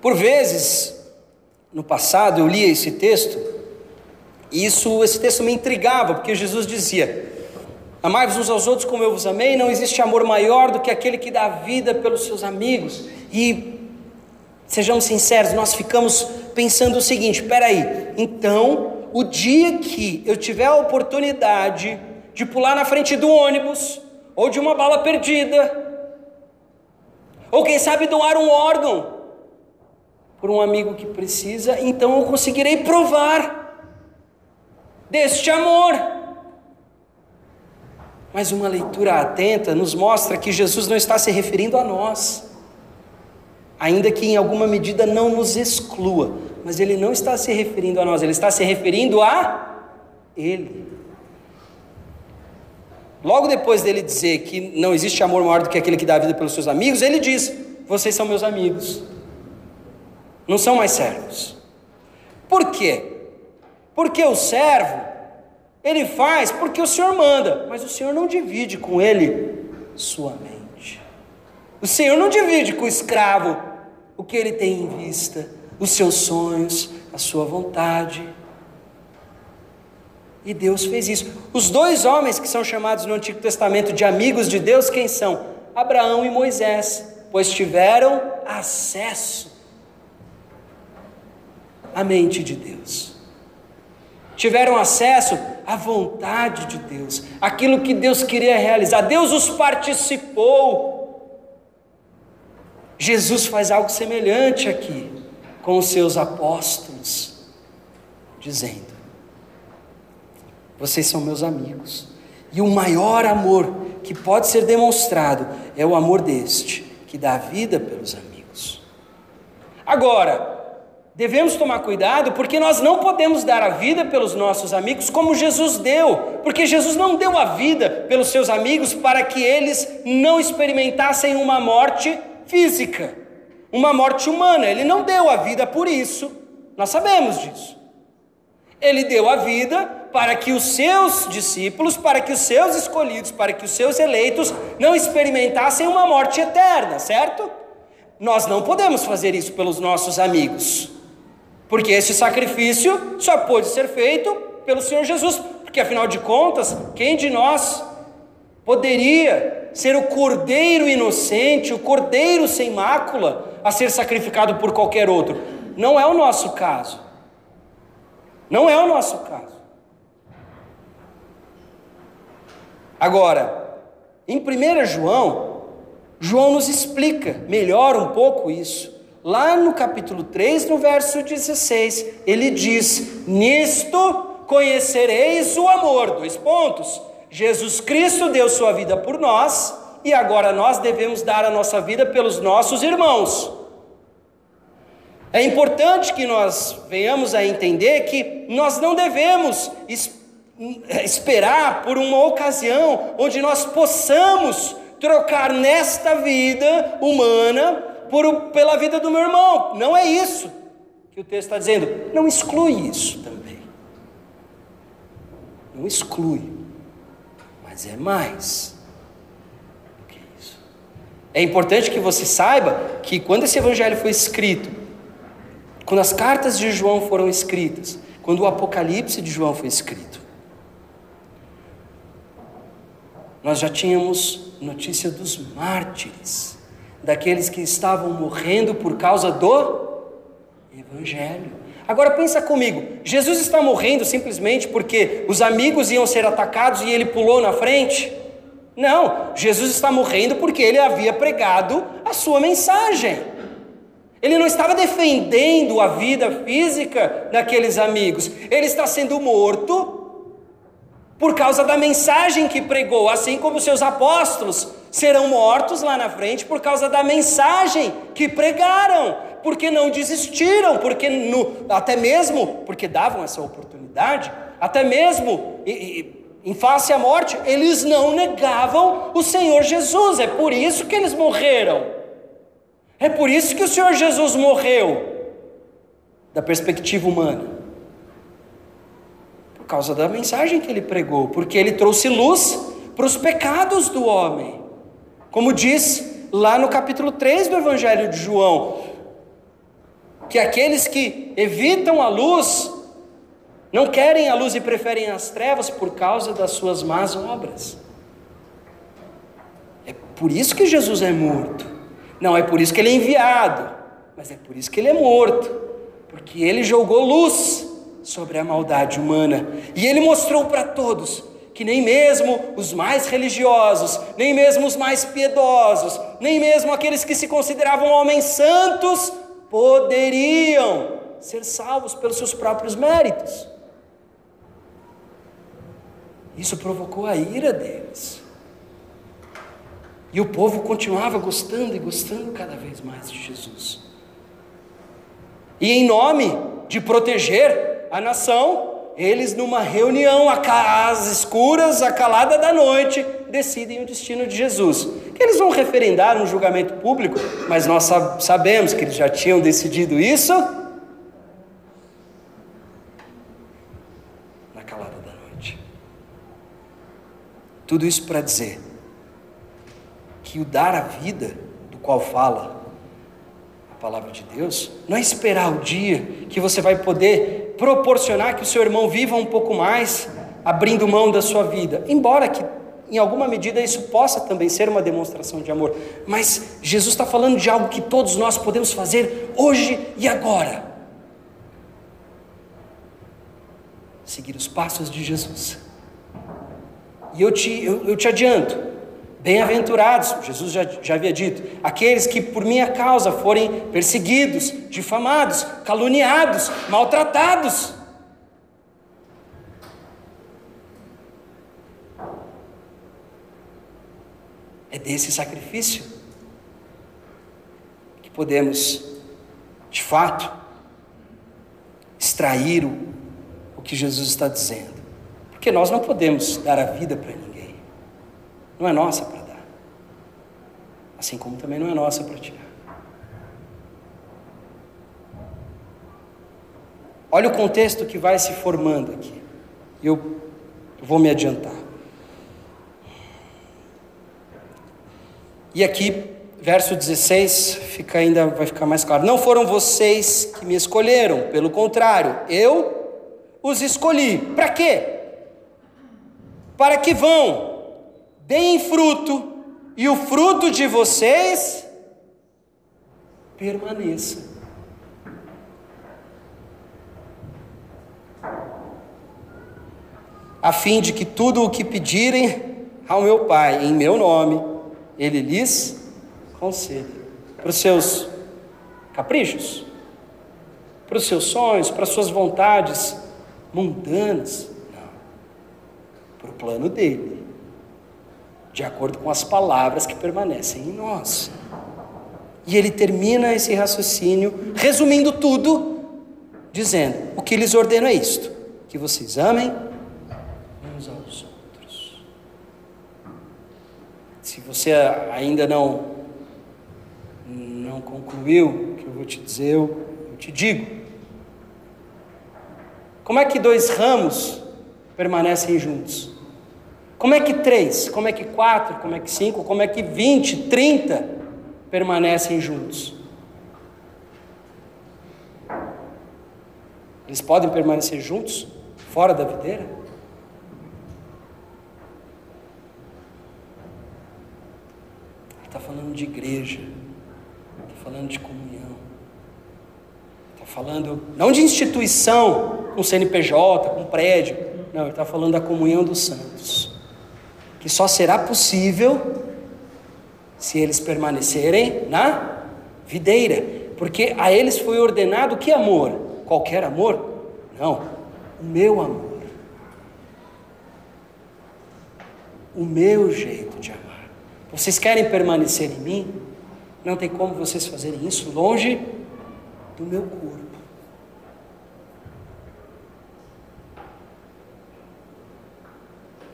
Por vezes, no passado, eu lia esse texto, e isso, esse texto me intrigava, porque Jesus dizia: Amai-vos uns aos outros como eu vos amei, não existe amor maior do que aquele que dá vida pelos seus amigos. E sejamos sinceros, nós ficamos pensando o seguinte: peraí, então o dia que eu tiver a oportunidade de pular na frente do ônibus, ou de uma bala perdida, ou quem sabe doar um órgão por um amigo que precisa, então eu conseguirei provar deste amor. Mas uma leitura atenta nos mostra que Jesus não está se referindo a nós, ainda que em alguma medida não nos exclua, mas ele não está se referindo a nós, ele está se referindo a ele. Logo depois dele dizer que não existe amor maior do que aquele que dá a vida pelos seus amigos, ele diz: Vocês são meus amigos, não são mais servos. Por quê? Porque o servo, ele faz porque o Senhor manda, mas o Senhor não divide com ele sua mente. O Senhor não divide com o escravo o que ele tem em vista os seus sonhos, a sua vontade. E Deus fez isso. Os dois homens que são chamados no Antigo Testamento de amigos de Deus, quem são? Abraão e Moisés, pois tiveram acesso à mente de Deus. Tiveram acesso à vontade de Deus, aquilo que Deus queria realizar. Deus os participou. Jesus faz algo semelhante aqui com os seus apóstolos, dizendo: Vocês são meus amigos, e o maior amor que pode ser demonstrado é o amor deste, que dá vida pelos amigos. Agora, devemos tomar cuidado porque nós não podemos dar a vida pelos nossos amigos como Jesus deu, porque Jesus não deu a vida pelos seus amigos para que eles não experimentassem uma morte física uma morte humana. Ele não deu a vida por isso, nós sabemos disso. Ele deu a vida para que os seus discípulos, para que os seus escolhidos, para que os seus eleitos não experimentassem uma morte eterna, certo? Nós não podemos fazer isso pelos nossos amigos, porque esse sacrifício só pode ser feito pelo Senhor Jesus, porque afinal de contas, quem de nós poderia ser o cordeiro inocente, o cordeiro sem mácula, a ser sacrificado por qualquer outro. Não é o nosso caso. Não é o nosso caso. Agora, em 1 João, João nos explica melhor um pouco isso. Lá no capítulo 3, no verso 16, ele diz: Nisto conhecereis o amor. Dois pontos. Jesus Cristo deu sua vida por nós e agora nós devemos dar a nossa vida pelos nossos irmãos. É importante que nós venhamos a entender que nós não devemos esperar por uma ocasião onde nós possamos trocar nesta vida humana por, pela vida do meu irmão. Não é isso que o texto está dizendo. Não exclui isso também. Não exclui. Mas é mais. É importante que você saiba que quando esse evangelho foi escrito, quando as cartas de João foram escritas, quando o Apocalipse de João foi escrito, nós já tínhamos notícia dos mártires, daqueles que estavam morrendo por causa do Evangelho. Agora pensa comigo, Jesus está morrendo simplesmente porque os amigos iam ser atacados e ele pulou na frente? Não, Jesus está morrendo porque ele havia pregado a sua mensagem. Ele não estava defendendo a vida física daqueles amigos, ele está sendo morto por causa da mensagem que pregou, assim como seus apóstolos serão mortos lá na frente por causa da mensagem que pregaram porque não desistiram, porque no, até mesmo porque davam essa oportunidade, até mesmo em face à morte, eles não negavam o Senhor Jesus. É por isso que eles morreram. É por isso que o Senhor Jesus morreu, da perspectiva humana. Por causa da mensagem que ele pregou, porque ele trouxe luz para os pecados do homem. Como diz lá no capítulo 3 do Evangelho de João: que aqueles que evitam a luz não querem a luz e preferem as trevas por causa das suas más obras. É por isso que Jesus é morto. Não é por isso que ele é enviado, mas é por isso que ele é morto, porque ele jogou luz sobre a maldade humana e ele mostrou para todos que nem mesmo os mais religiosos, nem mesmo os mais piedosos, nem mesmo aqueles que se consideravam homens santos poderiam ser salvos pelos seus próprios méritos. Isso provocou a ira deles. E o povo continuava gostando e gostando cada vez mais de Jesus. E em nome de proteger a nação, eles, numa reunião às escuras, a calada da noite, decidem o destino de Jesus. Que eles vão referendar no julgamento público, mas nós sabemos que eles já tinham decidido isso na calada da noite. Tudo isso para dizer que o dar a vida, do qual fala palavra de Deus, não é esperar o dia que você vai poder proporcionar que o seu irmão viva um pouco mais, abrindo mão da sua vida, embora que em alguma medida isso possa também ser uma demonstração de amor, mas Jesus está falando de algo que todos nós podemos fazer hoje e agora. Seguir os passos de Jesus. E eu te, eu, eu te adianto, Bem-aventurados, Jesus já, já havia dito, aqueles que por minha causa forem perseguidos, difamados, caluniados, maltratados. É desse sacrifício que podemos, de fato, extrair o, o que Jesus está dizendo. Porque nós não podemos dar a vida para ninguém. Não é nossa para dar. Assim como também não é nossa para tirar. Olha o contexto que vai se formando aqui. Eu vou me adiantar. E aqui, verso 16, fica ainda vai ficar mais claro. Não foram vocês que me escolheram, pelo contrário, eu os escolhi. Para quê? Para que vão deem fruto, e o fruto de vocês permaneça. a fim de que tudo o que pedirem ao meu Pai em meu nome, Ele lhes conceda. Para os seus caprichos, para os seus sonhos, para as suas vontades mundanas. Para o plano dele, de acordo com as palavras que permanecem em nós. E ele termina esse raciocínio, resumindo tudo, dizendo: O que lhes ordeno é isto: que vocês amem uns aos outros. Se você ainda não não concluiu o que eu vou te dizer, eu, eu te digo. Como é que dois ramos permanecem juntos? Como é que três? Como é que quatro? Como é que cinco? Como é que vinte, trinta permanecem juntos? Eles podem permanecer juntos fora da videira? Está falando de igreja, está falando de comunhão, está falando não de instituição, com CNPJ, com prédio, não, ele está falando da comunhão dos santos, que só será possível se eles permanecerem na videira, porque a eles foi ordenado que amor? Qualquer amor? Não, o meu amor. O meu jeito de amar. Vocês querem permanecer em mim? Não tem como vocês fazerem isso longe do meu corpo.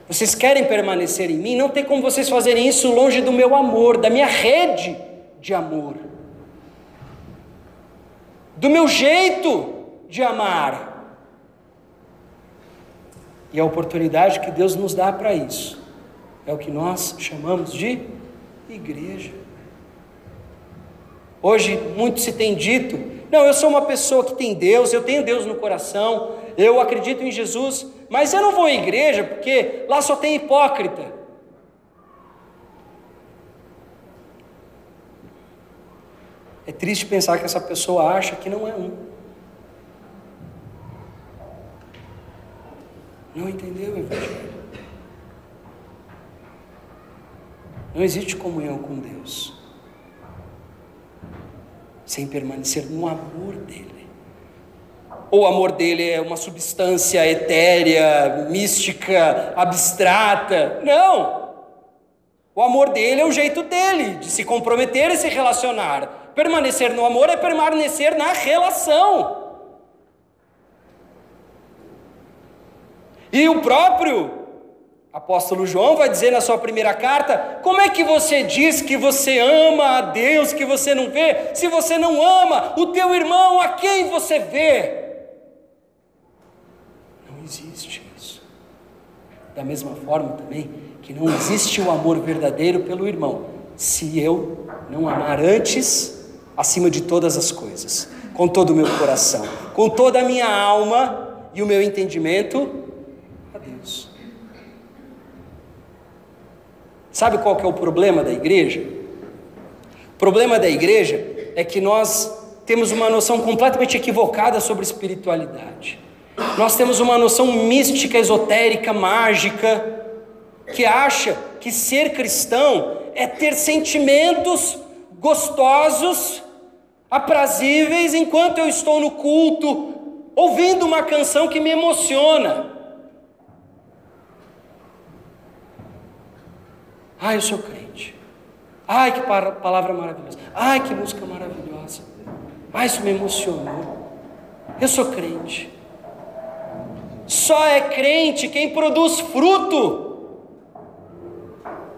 Vocês querem permanecer em mim? Não tem como vocês fazerem isso longe do meu amor, da minha rede de amor, do meu jeito de amar. E a oportunidade que Deus nos dá para isso é o que nós chamamos de igreja. Hoje muito se tem dito: não, eu sou uma pessoa que tem Deus, eu tenho Deus no coração, eu acredito em Jesus, mas eu não vou à igreja porque lá só tem hipócrita. É triste pensar que essa pessoa acha que não é um. Não entendeu o Evangelho. Não existe comunhão com Deus sem permanecer no amor dele o amor dele é uma substância etérea, mística, abstrata. Não! O amor dele é o jeito dele de se comprometer e se relacionar. Permanecer no amor é permanecer na relação. E o próprio apóstolo João vai dizer na sua primeira carta: como é que você diz que você ama a Deus que você não vê, se você não ama o teu irmão a quem você vê? Existe isso. Da mesma forma também que não existe o amor verdadeiro pelo irmão, se eu não amar antes, acima de todas as coisas, com todo o meu coração, com toda a minha alma e o meu entendimento a Deus. Sabe qual que é o problema da igreja? O problema da igreja é que nós temos uma noção completamente equivocada sobre espiritualidade. Nós temos uma noção mística, esotérica, mágica, que acha que ser cristão é ter sentimentos gostosos, aprazíveis, enquanto eu estou no culto, ouvindo uma canção que me emociona. Ai, eu sou crente. Ai, que palavra maravilhosa. Ai, que música maravilhosa. Ai, isso me emocionou. Eu sou crente. Só é crente quem produz fruto.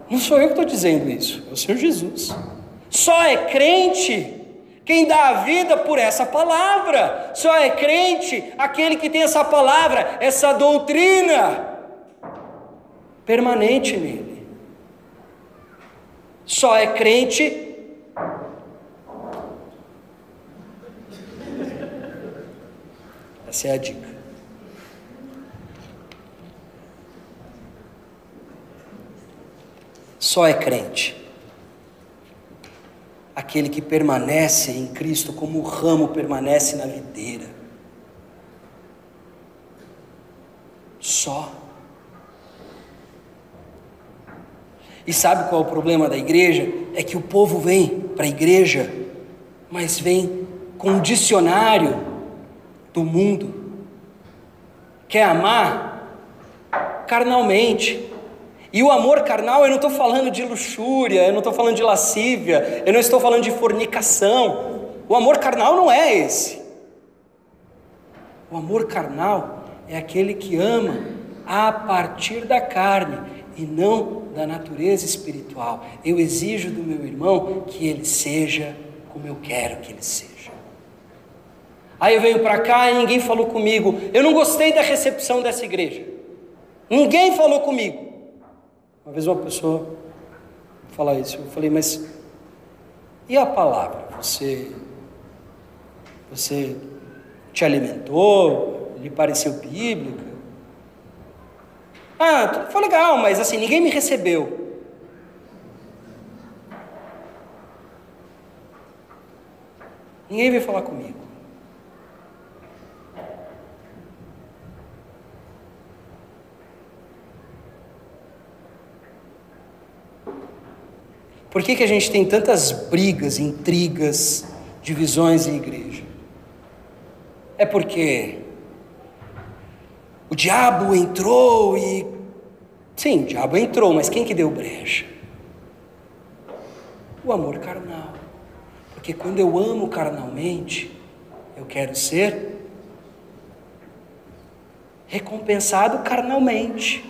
Não sou eu que estou dizendo isso, é o Senhor Jesus. Só é crente quem dá a vida por essa palavra. Só é crente aquele que tem essa palavra, essa doutrina permanente nele. Só é crente Essa é a dica. só é crente aquele que permanece em Cristo como o ramo permanece na videira. Só. E sabe qual é o problema da igreja? É que o povo vem para a igreja, mas vem com um dicionário do mundo. Quer amar carnalmente. E o amor carnal, eu não estou falando de luxúria, eu não estou falando de lascívia, eu não estou falando de fornicação. O amor carnal não é esse. O amor carnal é aquele que ama a partir da carne e não da natureza espiritual. Eu exijo do meu irmão que ele seja como eu quero que ele seja. Aí eu venho para cá e ninguém falou comigo. Eu não gostei da recepção dessa igreja. Ninguém falou comigo. Uma vez uma pessoa falar isso, eu falei, mas e a palavra? Você você te alimentou? Lhe pareceu bíblica? Ah, foi legal, mas assim, ninguém me recebeu. Ninguém veio falar comigo. Por que, que a gente tem tantas brigas, intrigas, divisões em igreja? É porque o diabo entrou e. Sim, o diabo entrou, mas quem que deu brecha? O amor carnal. Porque quando eu amo carnalmente, eu quero ser recompensado carnalmente.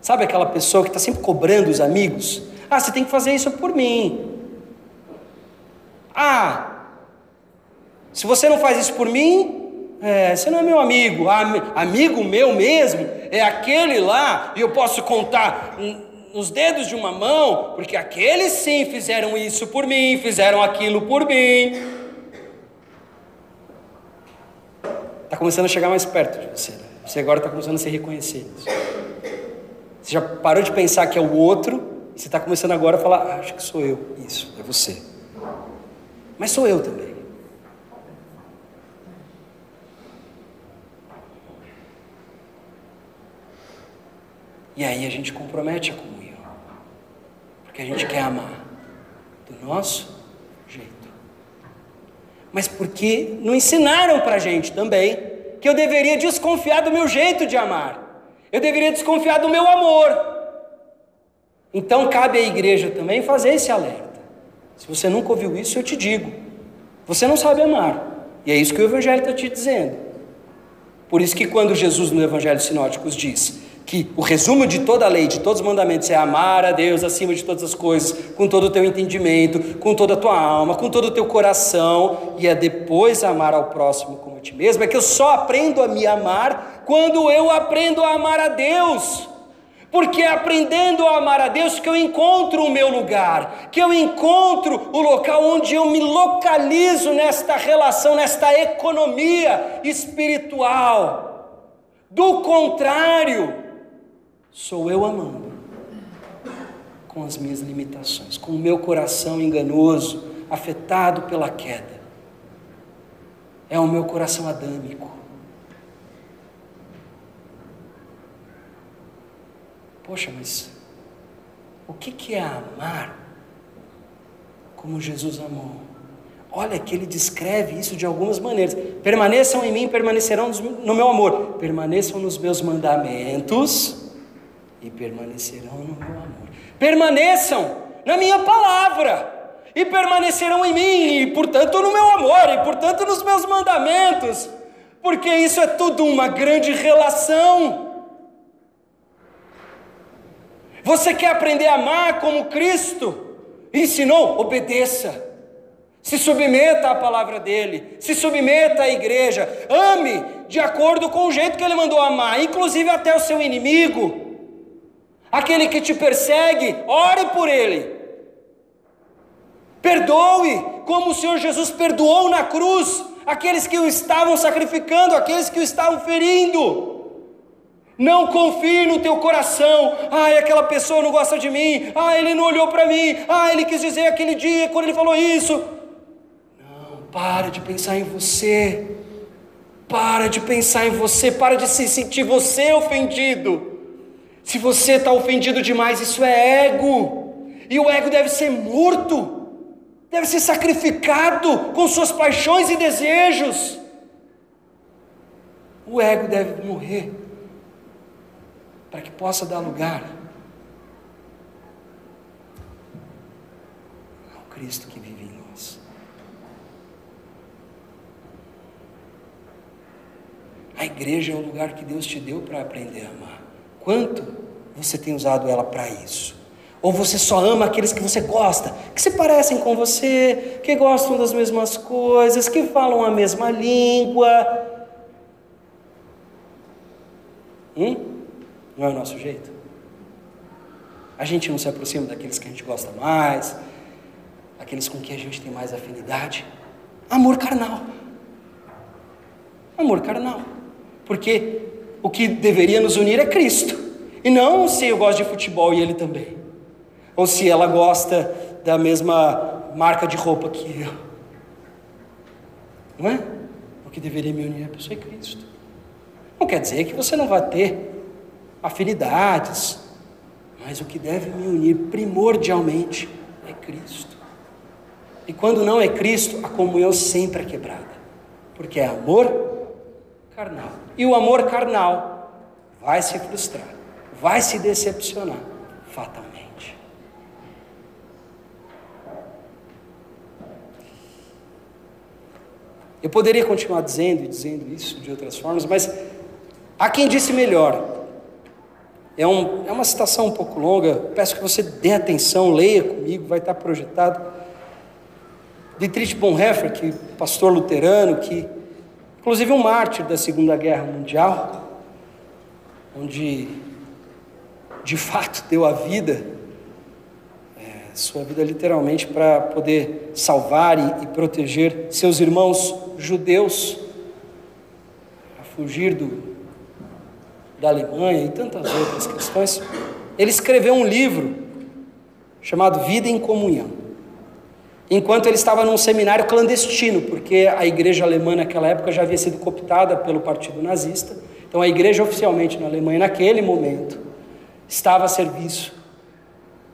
Sabe aquela pessoa que está sempre cobrando os amigos? Ah, você tem que fazer isso por mim. Ah, se você não faz isso por mim, é, você não é meu amigo. Ah, amigo meu mesmo é aquele lá, e eu posso contar nos dedos de uma mão, porque aqueles sim fizeram isso por mim, fizeram aquilo por mim. Está começando a chegar mais perto de você. Né? Você agora está começando a se reconhecer. Você já parou de pensar que é o outro e você está começando agora a falar, ah, acho que sou eu. Isso, é você. Mas sou eu também. E aí a gente compromete a comunhão. Porque a gente quer amar do nosso jeito. Mas porque não ensinaram para a gente também que eu deveria desconfiar do meu jeito de amar. Eu deveria desconfiar do meu amor. Então cabe à igreja também fazer esse alerta. Se você nunca ouviu isso, eu te digo: você não sabe amar. E é isso que o Evangelho está te dizendo. Por isso que quando Jesus no Evangelho Sinóticos diz que o resumo de toda a lei, de todos os mandamentos, é amar a Deus acima de todas as coisas, com todo o teu entendimento, com toda a tua alma, com todo o teu coração, e é depois amar ao próximo como a ti mesmo, é que eu só aprendo a me amar quando eu aprendo a amar a Deus. Porque é aprendendo a amar a Deus que eu encontro o meu lugar, que eu encontro o local onde eu me localizo nesta relação, nesta economia espiritual. Do contrário, sou eu amando, com as minhas limitações, com o meu coração enganoso, afetado pela queda. É o meu coração adâmico Poxa, mas o que é amar como Jesus amou? Olha que ele descreve isso de algumas maneiras. Permaneçam em mim, permanecerão no meu amor. Permaneçam nos meus mandamentos e permanecerão no meu amor. Permaneçam na minha palavra e permanecerão em mim, e portanto no meu amor, e portanto nos meus mandamentos, porque isso é tudo uma grande relação. Você quer aprender a amar como Cristo ensinou? Obedeça. Se submeta à palavra dele, se submeta à igreja, ame de acordo com o jeito que ele mandou amar, inclusive até o seu inimigo, aquele que te persegue, ore por ele, perdoe, como o Senhor Jesus perdoou na cruz aqueles que o estavam sacrificando, aqueles que o estavam ferindo. Não confie no teu coração. Ai, aquela pessoa não gosta de mim. Ah, ele não olhou para mim. Ah, ele quis dizer aquele dia quando ele falou isso. Não, para de pensar em você. Para de pensar em você. Para de se sentir você ofendido. Se você está ofendido demais, isso é ego. E o ego deve ser morto, deve ser sacrificado com suas paixões e desejos. O ego deve morrer para que possa dar lugar ao Cristo que vive em nós. A igreja é o lugar que Deus te deu para aprender a amar. Quanto você tem usado ela para isso? Ou você só ama aqueles que você gosta, que se parecem com você, que gostam das mesmas coisas, que falam a mesma língua? Hum? Não é o nosso jeito? A gente não se aproxima daqueles que a gente gosta mais, aqueles com quem a gente tem mais afinidade. Amor carnal. Amor carnal. Porque o que deveria nos unir é Cristo. E não se eu gosto de futebol e ele também. Ou se ela gosta da mesma marca de roupa que eu. Não é? O que deveria me unir é a pessoa é Cristo. Não quer dizer que você não vai ter afinidades, mas o que deve me unir primordialmente é Cristo. E quando não é Cristo, a comunhão sempre é quebrada, porque é amor carnal. E o amor carnal vai se frustrar, vai se decepcionar fatalmente. Eu poderia continuar dizendo e dizendo isso de outras formas, mas há quem disse melhor: é, um, é uma citação um pouco longa, peço que você dê atenção, leia comigo, vai estar projetado. Dietrich Bonhoeffer, que pastor luterano, que inclusive um mártir da Segunda Guerra Mundial, onde de fato deu a vida, é, sua vida literalmente para poder salvar e, e proteger seus irmãos judeus a fugir do, da Alemanha e tantas outras questões, ele escreveu um livro chamado Vida em Comunhão. Enquanto ele estava num seminário clandestino, porque a igreja alemã naquela época já havia sido cooptada pelo partido nazista, então a igreja oficialmente na Alemanha naquele momento estava a serviço.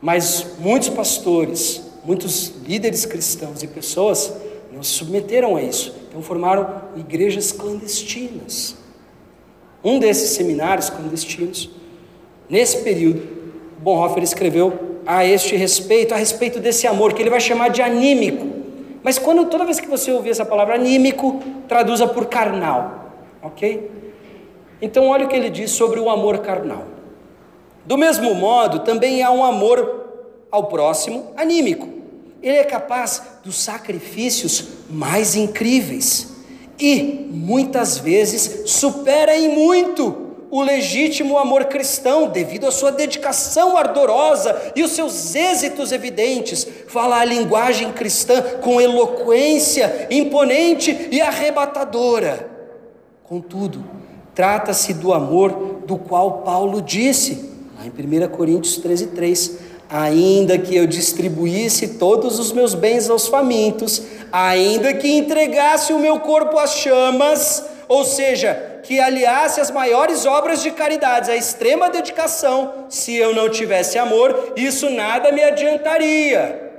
Mas muitos pastores, muitos líderes cristãos e pessoas não se submeteram a isso, então formaram igrejas clandestinas. Um desses seminários clandestinos, nesse período, Bonhoeffer escreveu a este respeito, a respeito desse amor, que ele vai chamar de anímico. Mas quando toda vez que você ouvir essa palavra anímico, traduza por carnal, ok? Então olha o que ele diz sobre o amor carnal. Do mesmo modo, também há um amor ao próximo anímico. Ele é capaz dos sacrifícios mais incríveis e muitas vezes supera em muito o legítimo amor cristão, devido à sua dedicação ardorosa e os seus êxitos evidentes. Fala a linguagem cristã com eloquência imponente e arrebatadora. Contudo, trata-se do amor do qual Paulo disse, lá em 1 Coríntios 13, 3, ainda que eu distribuísse todos os meus bens aos famintos, ainda que entregasse o meu corpo às chamas, ou seja, que aliasse as maiores obras de caridade, a extrema dedicação, se eu não tivesse amor, isso nada me adiantaria.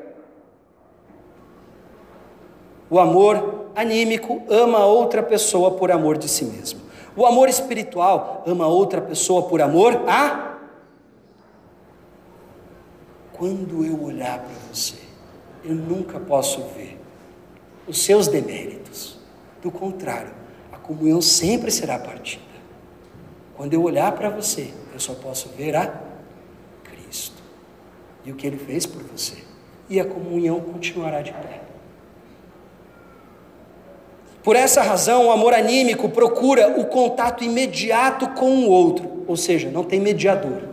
O amor anímico ama outra pessoa por amor de si mesmo. O amor espiritual ama outra pessoa por amor a quando eu olhar para você, eu nunca posso ver os seus deméritos. Do contrário, a comunhão sempre será partida. Quando eu olhar para você, eu só posso ver a Cristo e o que Ele fez por você, e a comunhão continuará de pé. Por essa razão, o amor anímico procura o contato imediato com o outro, ou seja, não tem mediador.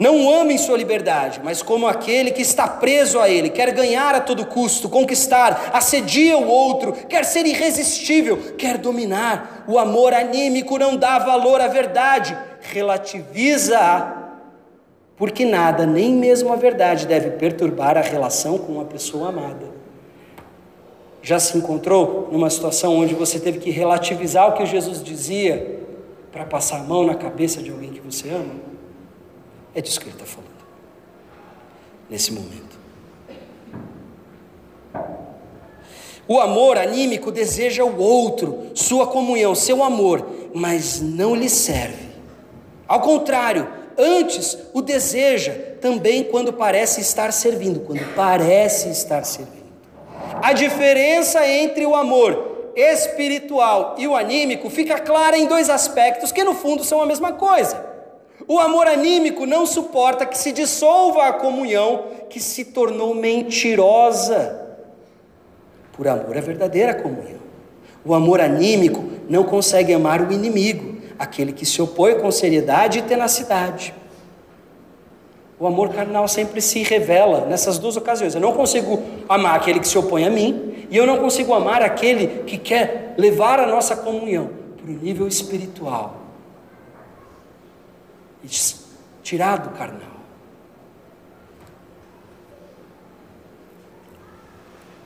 Não ame sua liberdade, mas como aquele que está preso a ele, quer ganhar a todo custo, conquistar, assedia o outro, quer ser irresistível, quer dominar. O amor anímico não dá valor à verdade, relativiza-a, porque nada, nem mesmo a verdade, deve perturbar a relação com uma pessoa amada. Já se encontrou numa situação onde você teve que relativizar o que Jesus dizia para passar a mão na cabeça de alguém que você ama? É disso que ele está falando, nesse momento. O amor anímico deseja o outro, sua comunhão, seu amor, mas não lhe serve. Ao contrário, antes o deseja também quando parece estar servindo, quando parece estar servindo. A diferença entre o amor espiritual e o anímico fica clara em dois aspectos que no fundo são a mesma coisa. O amor anímico não suporta que se dissolva a comunhão que se tornou mentirosa por amor à verdadeira comunhão. O amor anímico não consegue amar o inimigo, aquele que se opõe com seriedade e tenacidade. O amor carnal sempre se revela nessas duas ocasiões. Eu não consigo amar aquele que se opõe a mim, e eu não consigo amar aquele que quer levar a nossa comunhão para o nível espiritual tirar do carnal.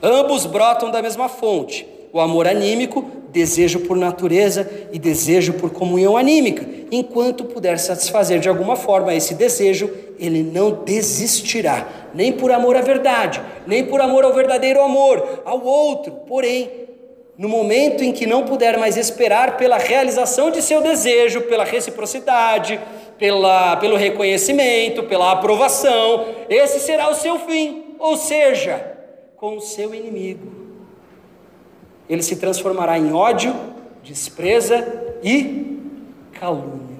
Ambos brotam da mesma fonte. O amor anímico, desejo por natureza e desejo por comunhão anímica. Enquanto puder satisfazer de alguma forma esse desejo, ele não desistirá, nem por amor à verdade, nem por amor ao verdadeiro amor, ao outro. Porém, no momento em que não puder mais esperar pela realização de seu desejo, pela reciprocidade, pela, pelo reconhecimento, pela aprovação, esse será o seu fim. Ou seja, com o seu inimigo. Ele se transformará em ódio, despreza e calúnia.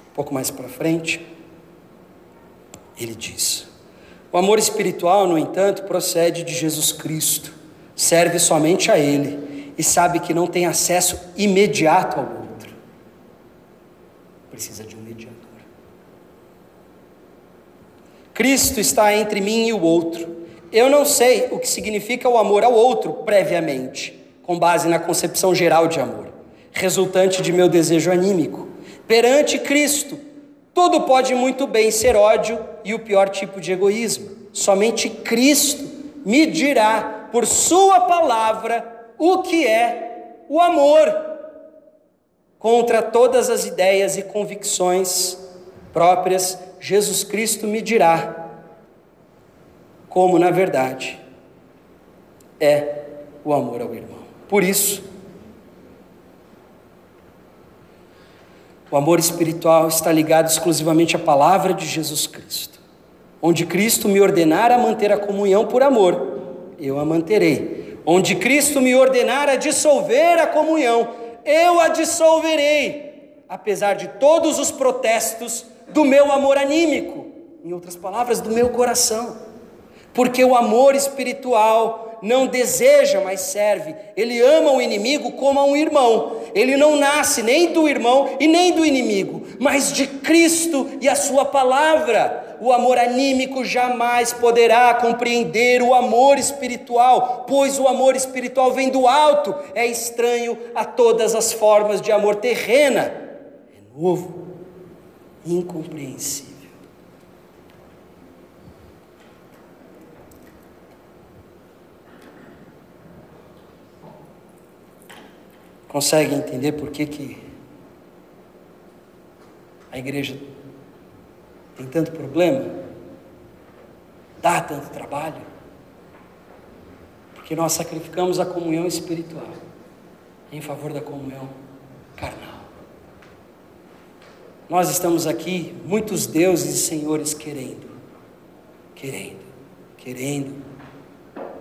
Um pouco mais para frente, ele diz: O amor espiritual, no entanto, procede de Jesus Cristo, serve somente a Ele e sabe que não tem acesso imediato ao outro. Precisa de um mediador. Cristo está entre mim e o outro. Eu não sei o que significa o amor ao outro previamente, com base na concepção geral de amor, resultante de meu desejo anímico. Perante Cristo, tudo pode muito bem ser ódio e o pior tipo de egoísmo. Somente Cristo me dirá, por Sua palavra, o que é o amor contra todas as ideias e convicções próprias, Jesus Cristo me dirá como, na verdade, é o amor ao irmão. Por isso, o amor espiritual está ligado exclusivamente à palavra de Jesus Cristo. Onde Cristo me ordenar a manter a comunhão por amor, eu a manterei onde Cristo me ordenar a dissolver a comunhão, eu a dissolverei, apesar de todos os protestos do meu amor anímico, em outras palavras, do meu coração, porque o amor espiritual não deseja, mas serve. Ele ama o inimigo como a um irmão. Ele não nasce nem do irmão e nem do inimigo, mas de Cristo e a Sua palavra o amor anímico jamais poderá compreender o amor espiritual, pois o amor espiritual vem do alto, é estranho a todas as formas de amor terrena, é novo, incompreensível. Consegue entender por que, que a igreja tem tanto problema? Dá tanto trabalho? Porque nós sacrificamos a comunhão espiritual em favor da comunhão carnal. Nós estamos aqui, muitos deuses e senhores querendo, querendo, querendo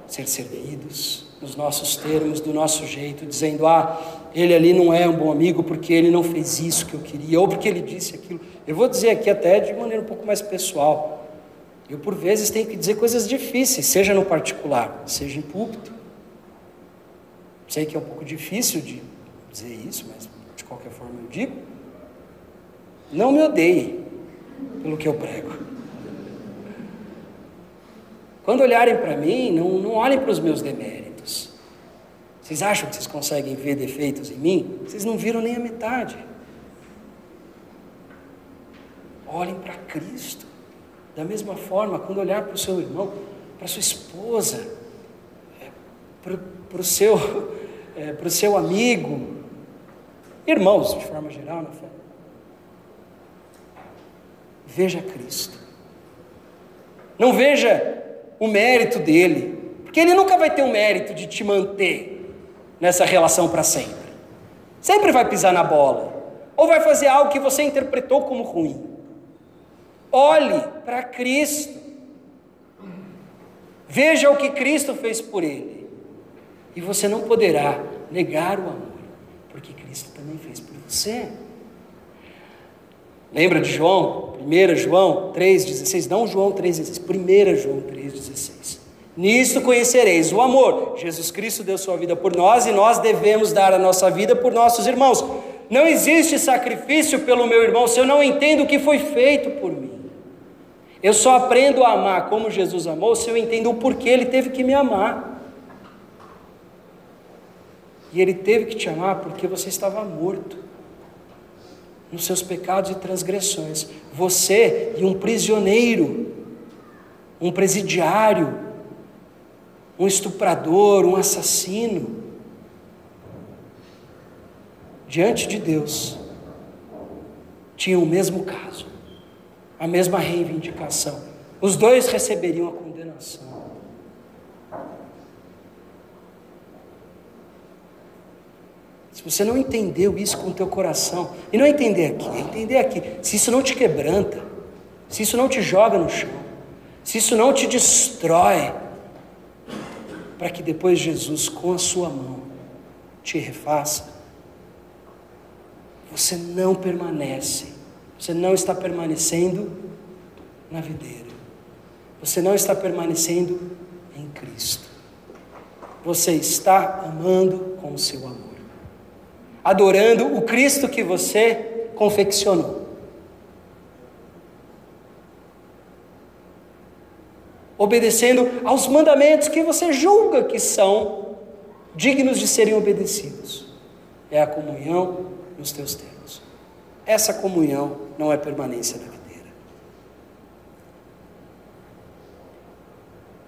ser servidos nos nossos termos, do nosso jeito, dizendo: ah, ele ali não é um bom amigo porque ele não fez isso que eu queria, ou porque ele disse aquilo. Eu vou dizer aqui até de maneira um pouco mais pessoal. Eu, por vezes, tenho que dizer coisas difíceis, seja no particular, seja em púlpito. Sei que é um pouco difícil de dizer isso, mas de qualquer forma eu digo. Não me odeiem pelo que eu prego. Quando olharem para mim, não, não olhem para os meus deméritos. Vocês acham que vocês conseguem ver defeitos em mim? Vocês não viram nem a metade. Olhem para Cristo. Da mesma forma, quando olhar para o seu irmão, para sua esposa, é, para o seu, é, para o seu amigo, irmãos de forma geral na fé, veja Cristo. Não veja o mérito dele, porque ele nunca vai ter o mérito de te manter nessa relação para sempre. Sempre vai pisar na bola, ou vai fazer algo que você interpretou como ruim. Olhe para Cristo. Veja o que Cristo fez por ele. E você não poderá negar o amor, porque Cristo também fez por você. Lembra de João? 1 João 3,16. Não João 3,16. 1 João 3,16. Nisto conhecereis o amor. Jesus Cristo deu sua vida por nós e nós devemos dar a nossa vida por nossos irmãos. Não existe sacrifício pelo meu irmão se eu não entendo o que foi feito por mim. Eu só aprendo a amar como Jesus amou se eu entendo o porquê ele teve que me amar. E ele teve que te amar porque você estava morto nos seus pecados e transgressões. Você e um prisioneiro, um presidiário, um estuprador, um assassino, diante de Deus, tinham o mesmo caso, a mesma reivindicação. Os dois receberiam a condenação. Se você não entendeu isso com o teu coração, e não entender aqui, é entender aqui, se isso não te quebranta, se isso não te joga no chão, se isso não te destrói, para que depois Jesus, com a sua mão, te refaça, você não permanece, você não está permanecendo na videira, você não está permanecendo em Cristo, você está amando com o seu amor. Adorando o Cristo que você confeccionou. Obedecendo aos mandamentos que você julga que são dignos de serem obedecidos. É a comunhão nos teus termos. Essa comunhão não é permanência da videira.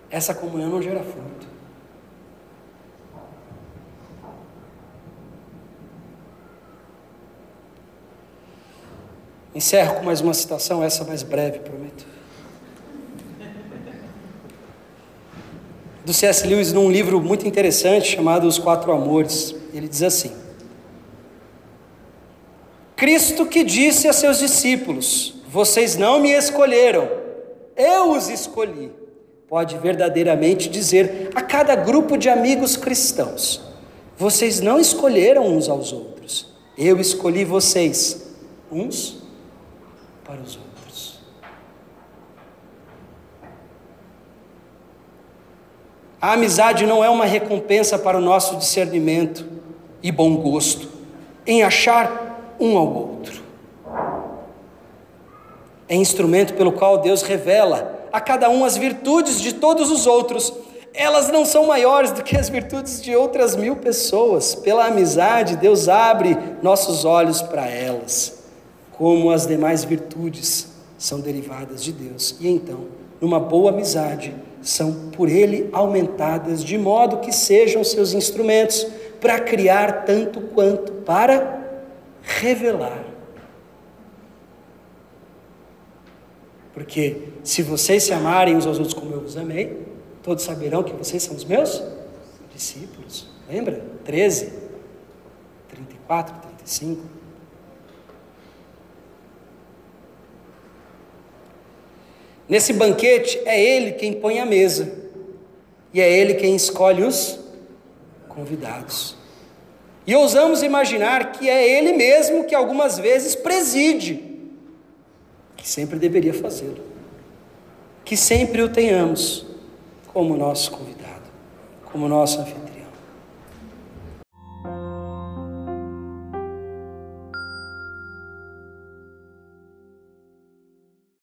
Essa comunhão não gera fruto. Encerro com mais uma citação, essa mais breve, prometo. Do C.S. Lewis, num livro muito interessante chamado Os Quatro Amores. Ele diz assim: Cristo que disse a seus discípulos: Vocês não me escolheram, eu os escolhi. Pode verdadeiramente dizer a cada grupo de amigos cristãos: Vocês não escolheram uns aos outros, eu escolhi vocês, uns para os outros. A amizade não é uma recompensa para o nosso discernimento e bom gosto em achar um ao outro. É instrumento pelo qual Deus revela a cada um as virtudes de todos os outros. Elas não são maiores do que as virtudes de outras mil pessoas. Pela amizade, Deus abre nossos olhos para elas como as demais virtudes são derivadas de Deus. E então, numa boa amizade, são por Ele aumentadas, de modo que sejam seus instrumentos para criar tanto quanto para revelar. Porque se vocês se amarem uns aos outros como eu vos amei, todos saberão que vocês são os meus discípulos. Lembra? 13, 34, 35. Nesse banquete é ele quem põe a mesa e é ele quem escolhe os convidados. E ousamos imaginar que é ele mesmo que algumas vezes preside, que sempre deveria fazê-lo. Que sempre o tenhamos como nosso convidado, como nosso anfitrião.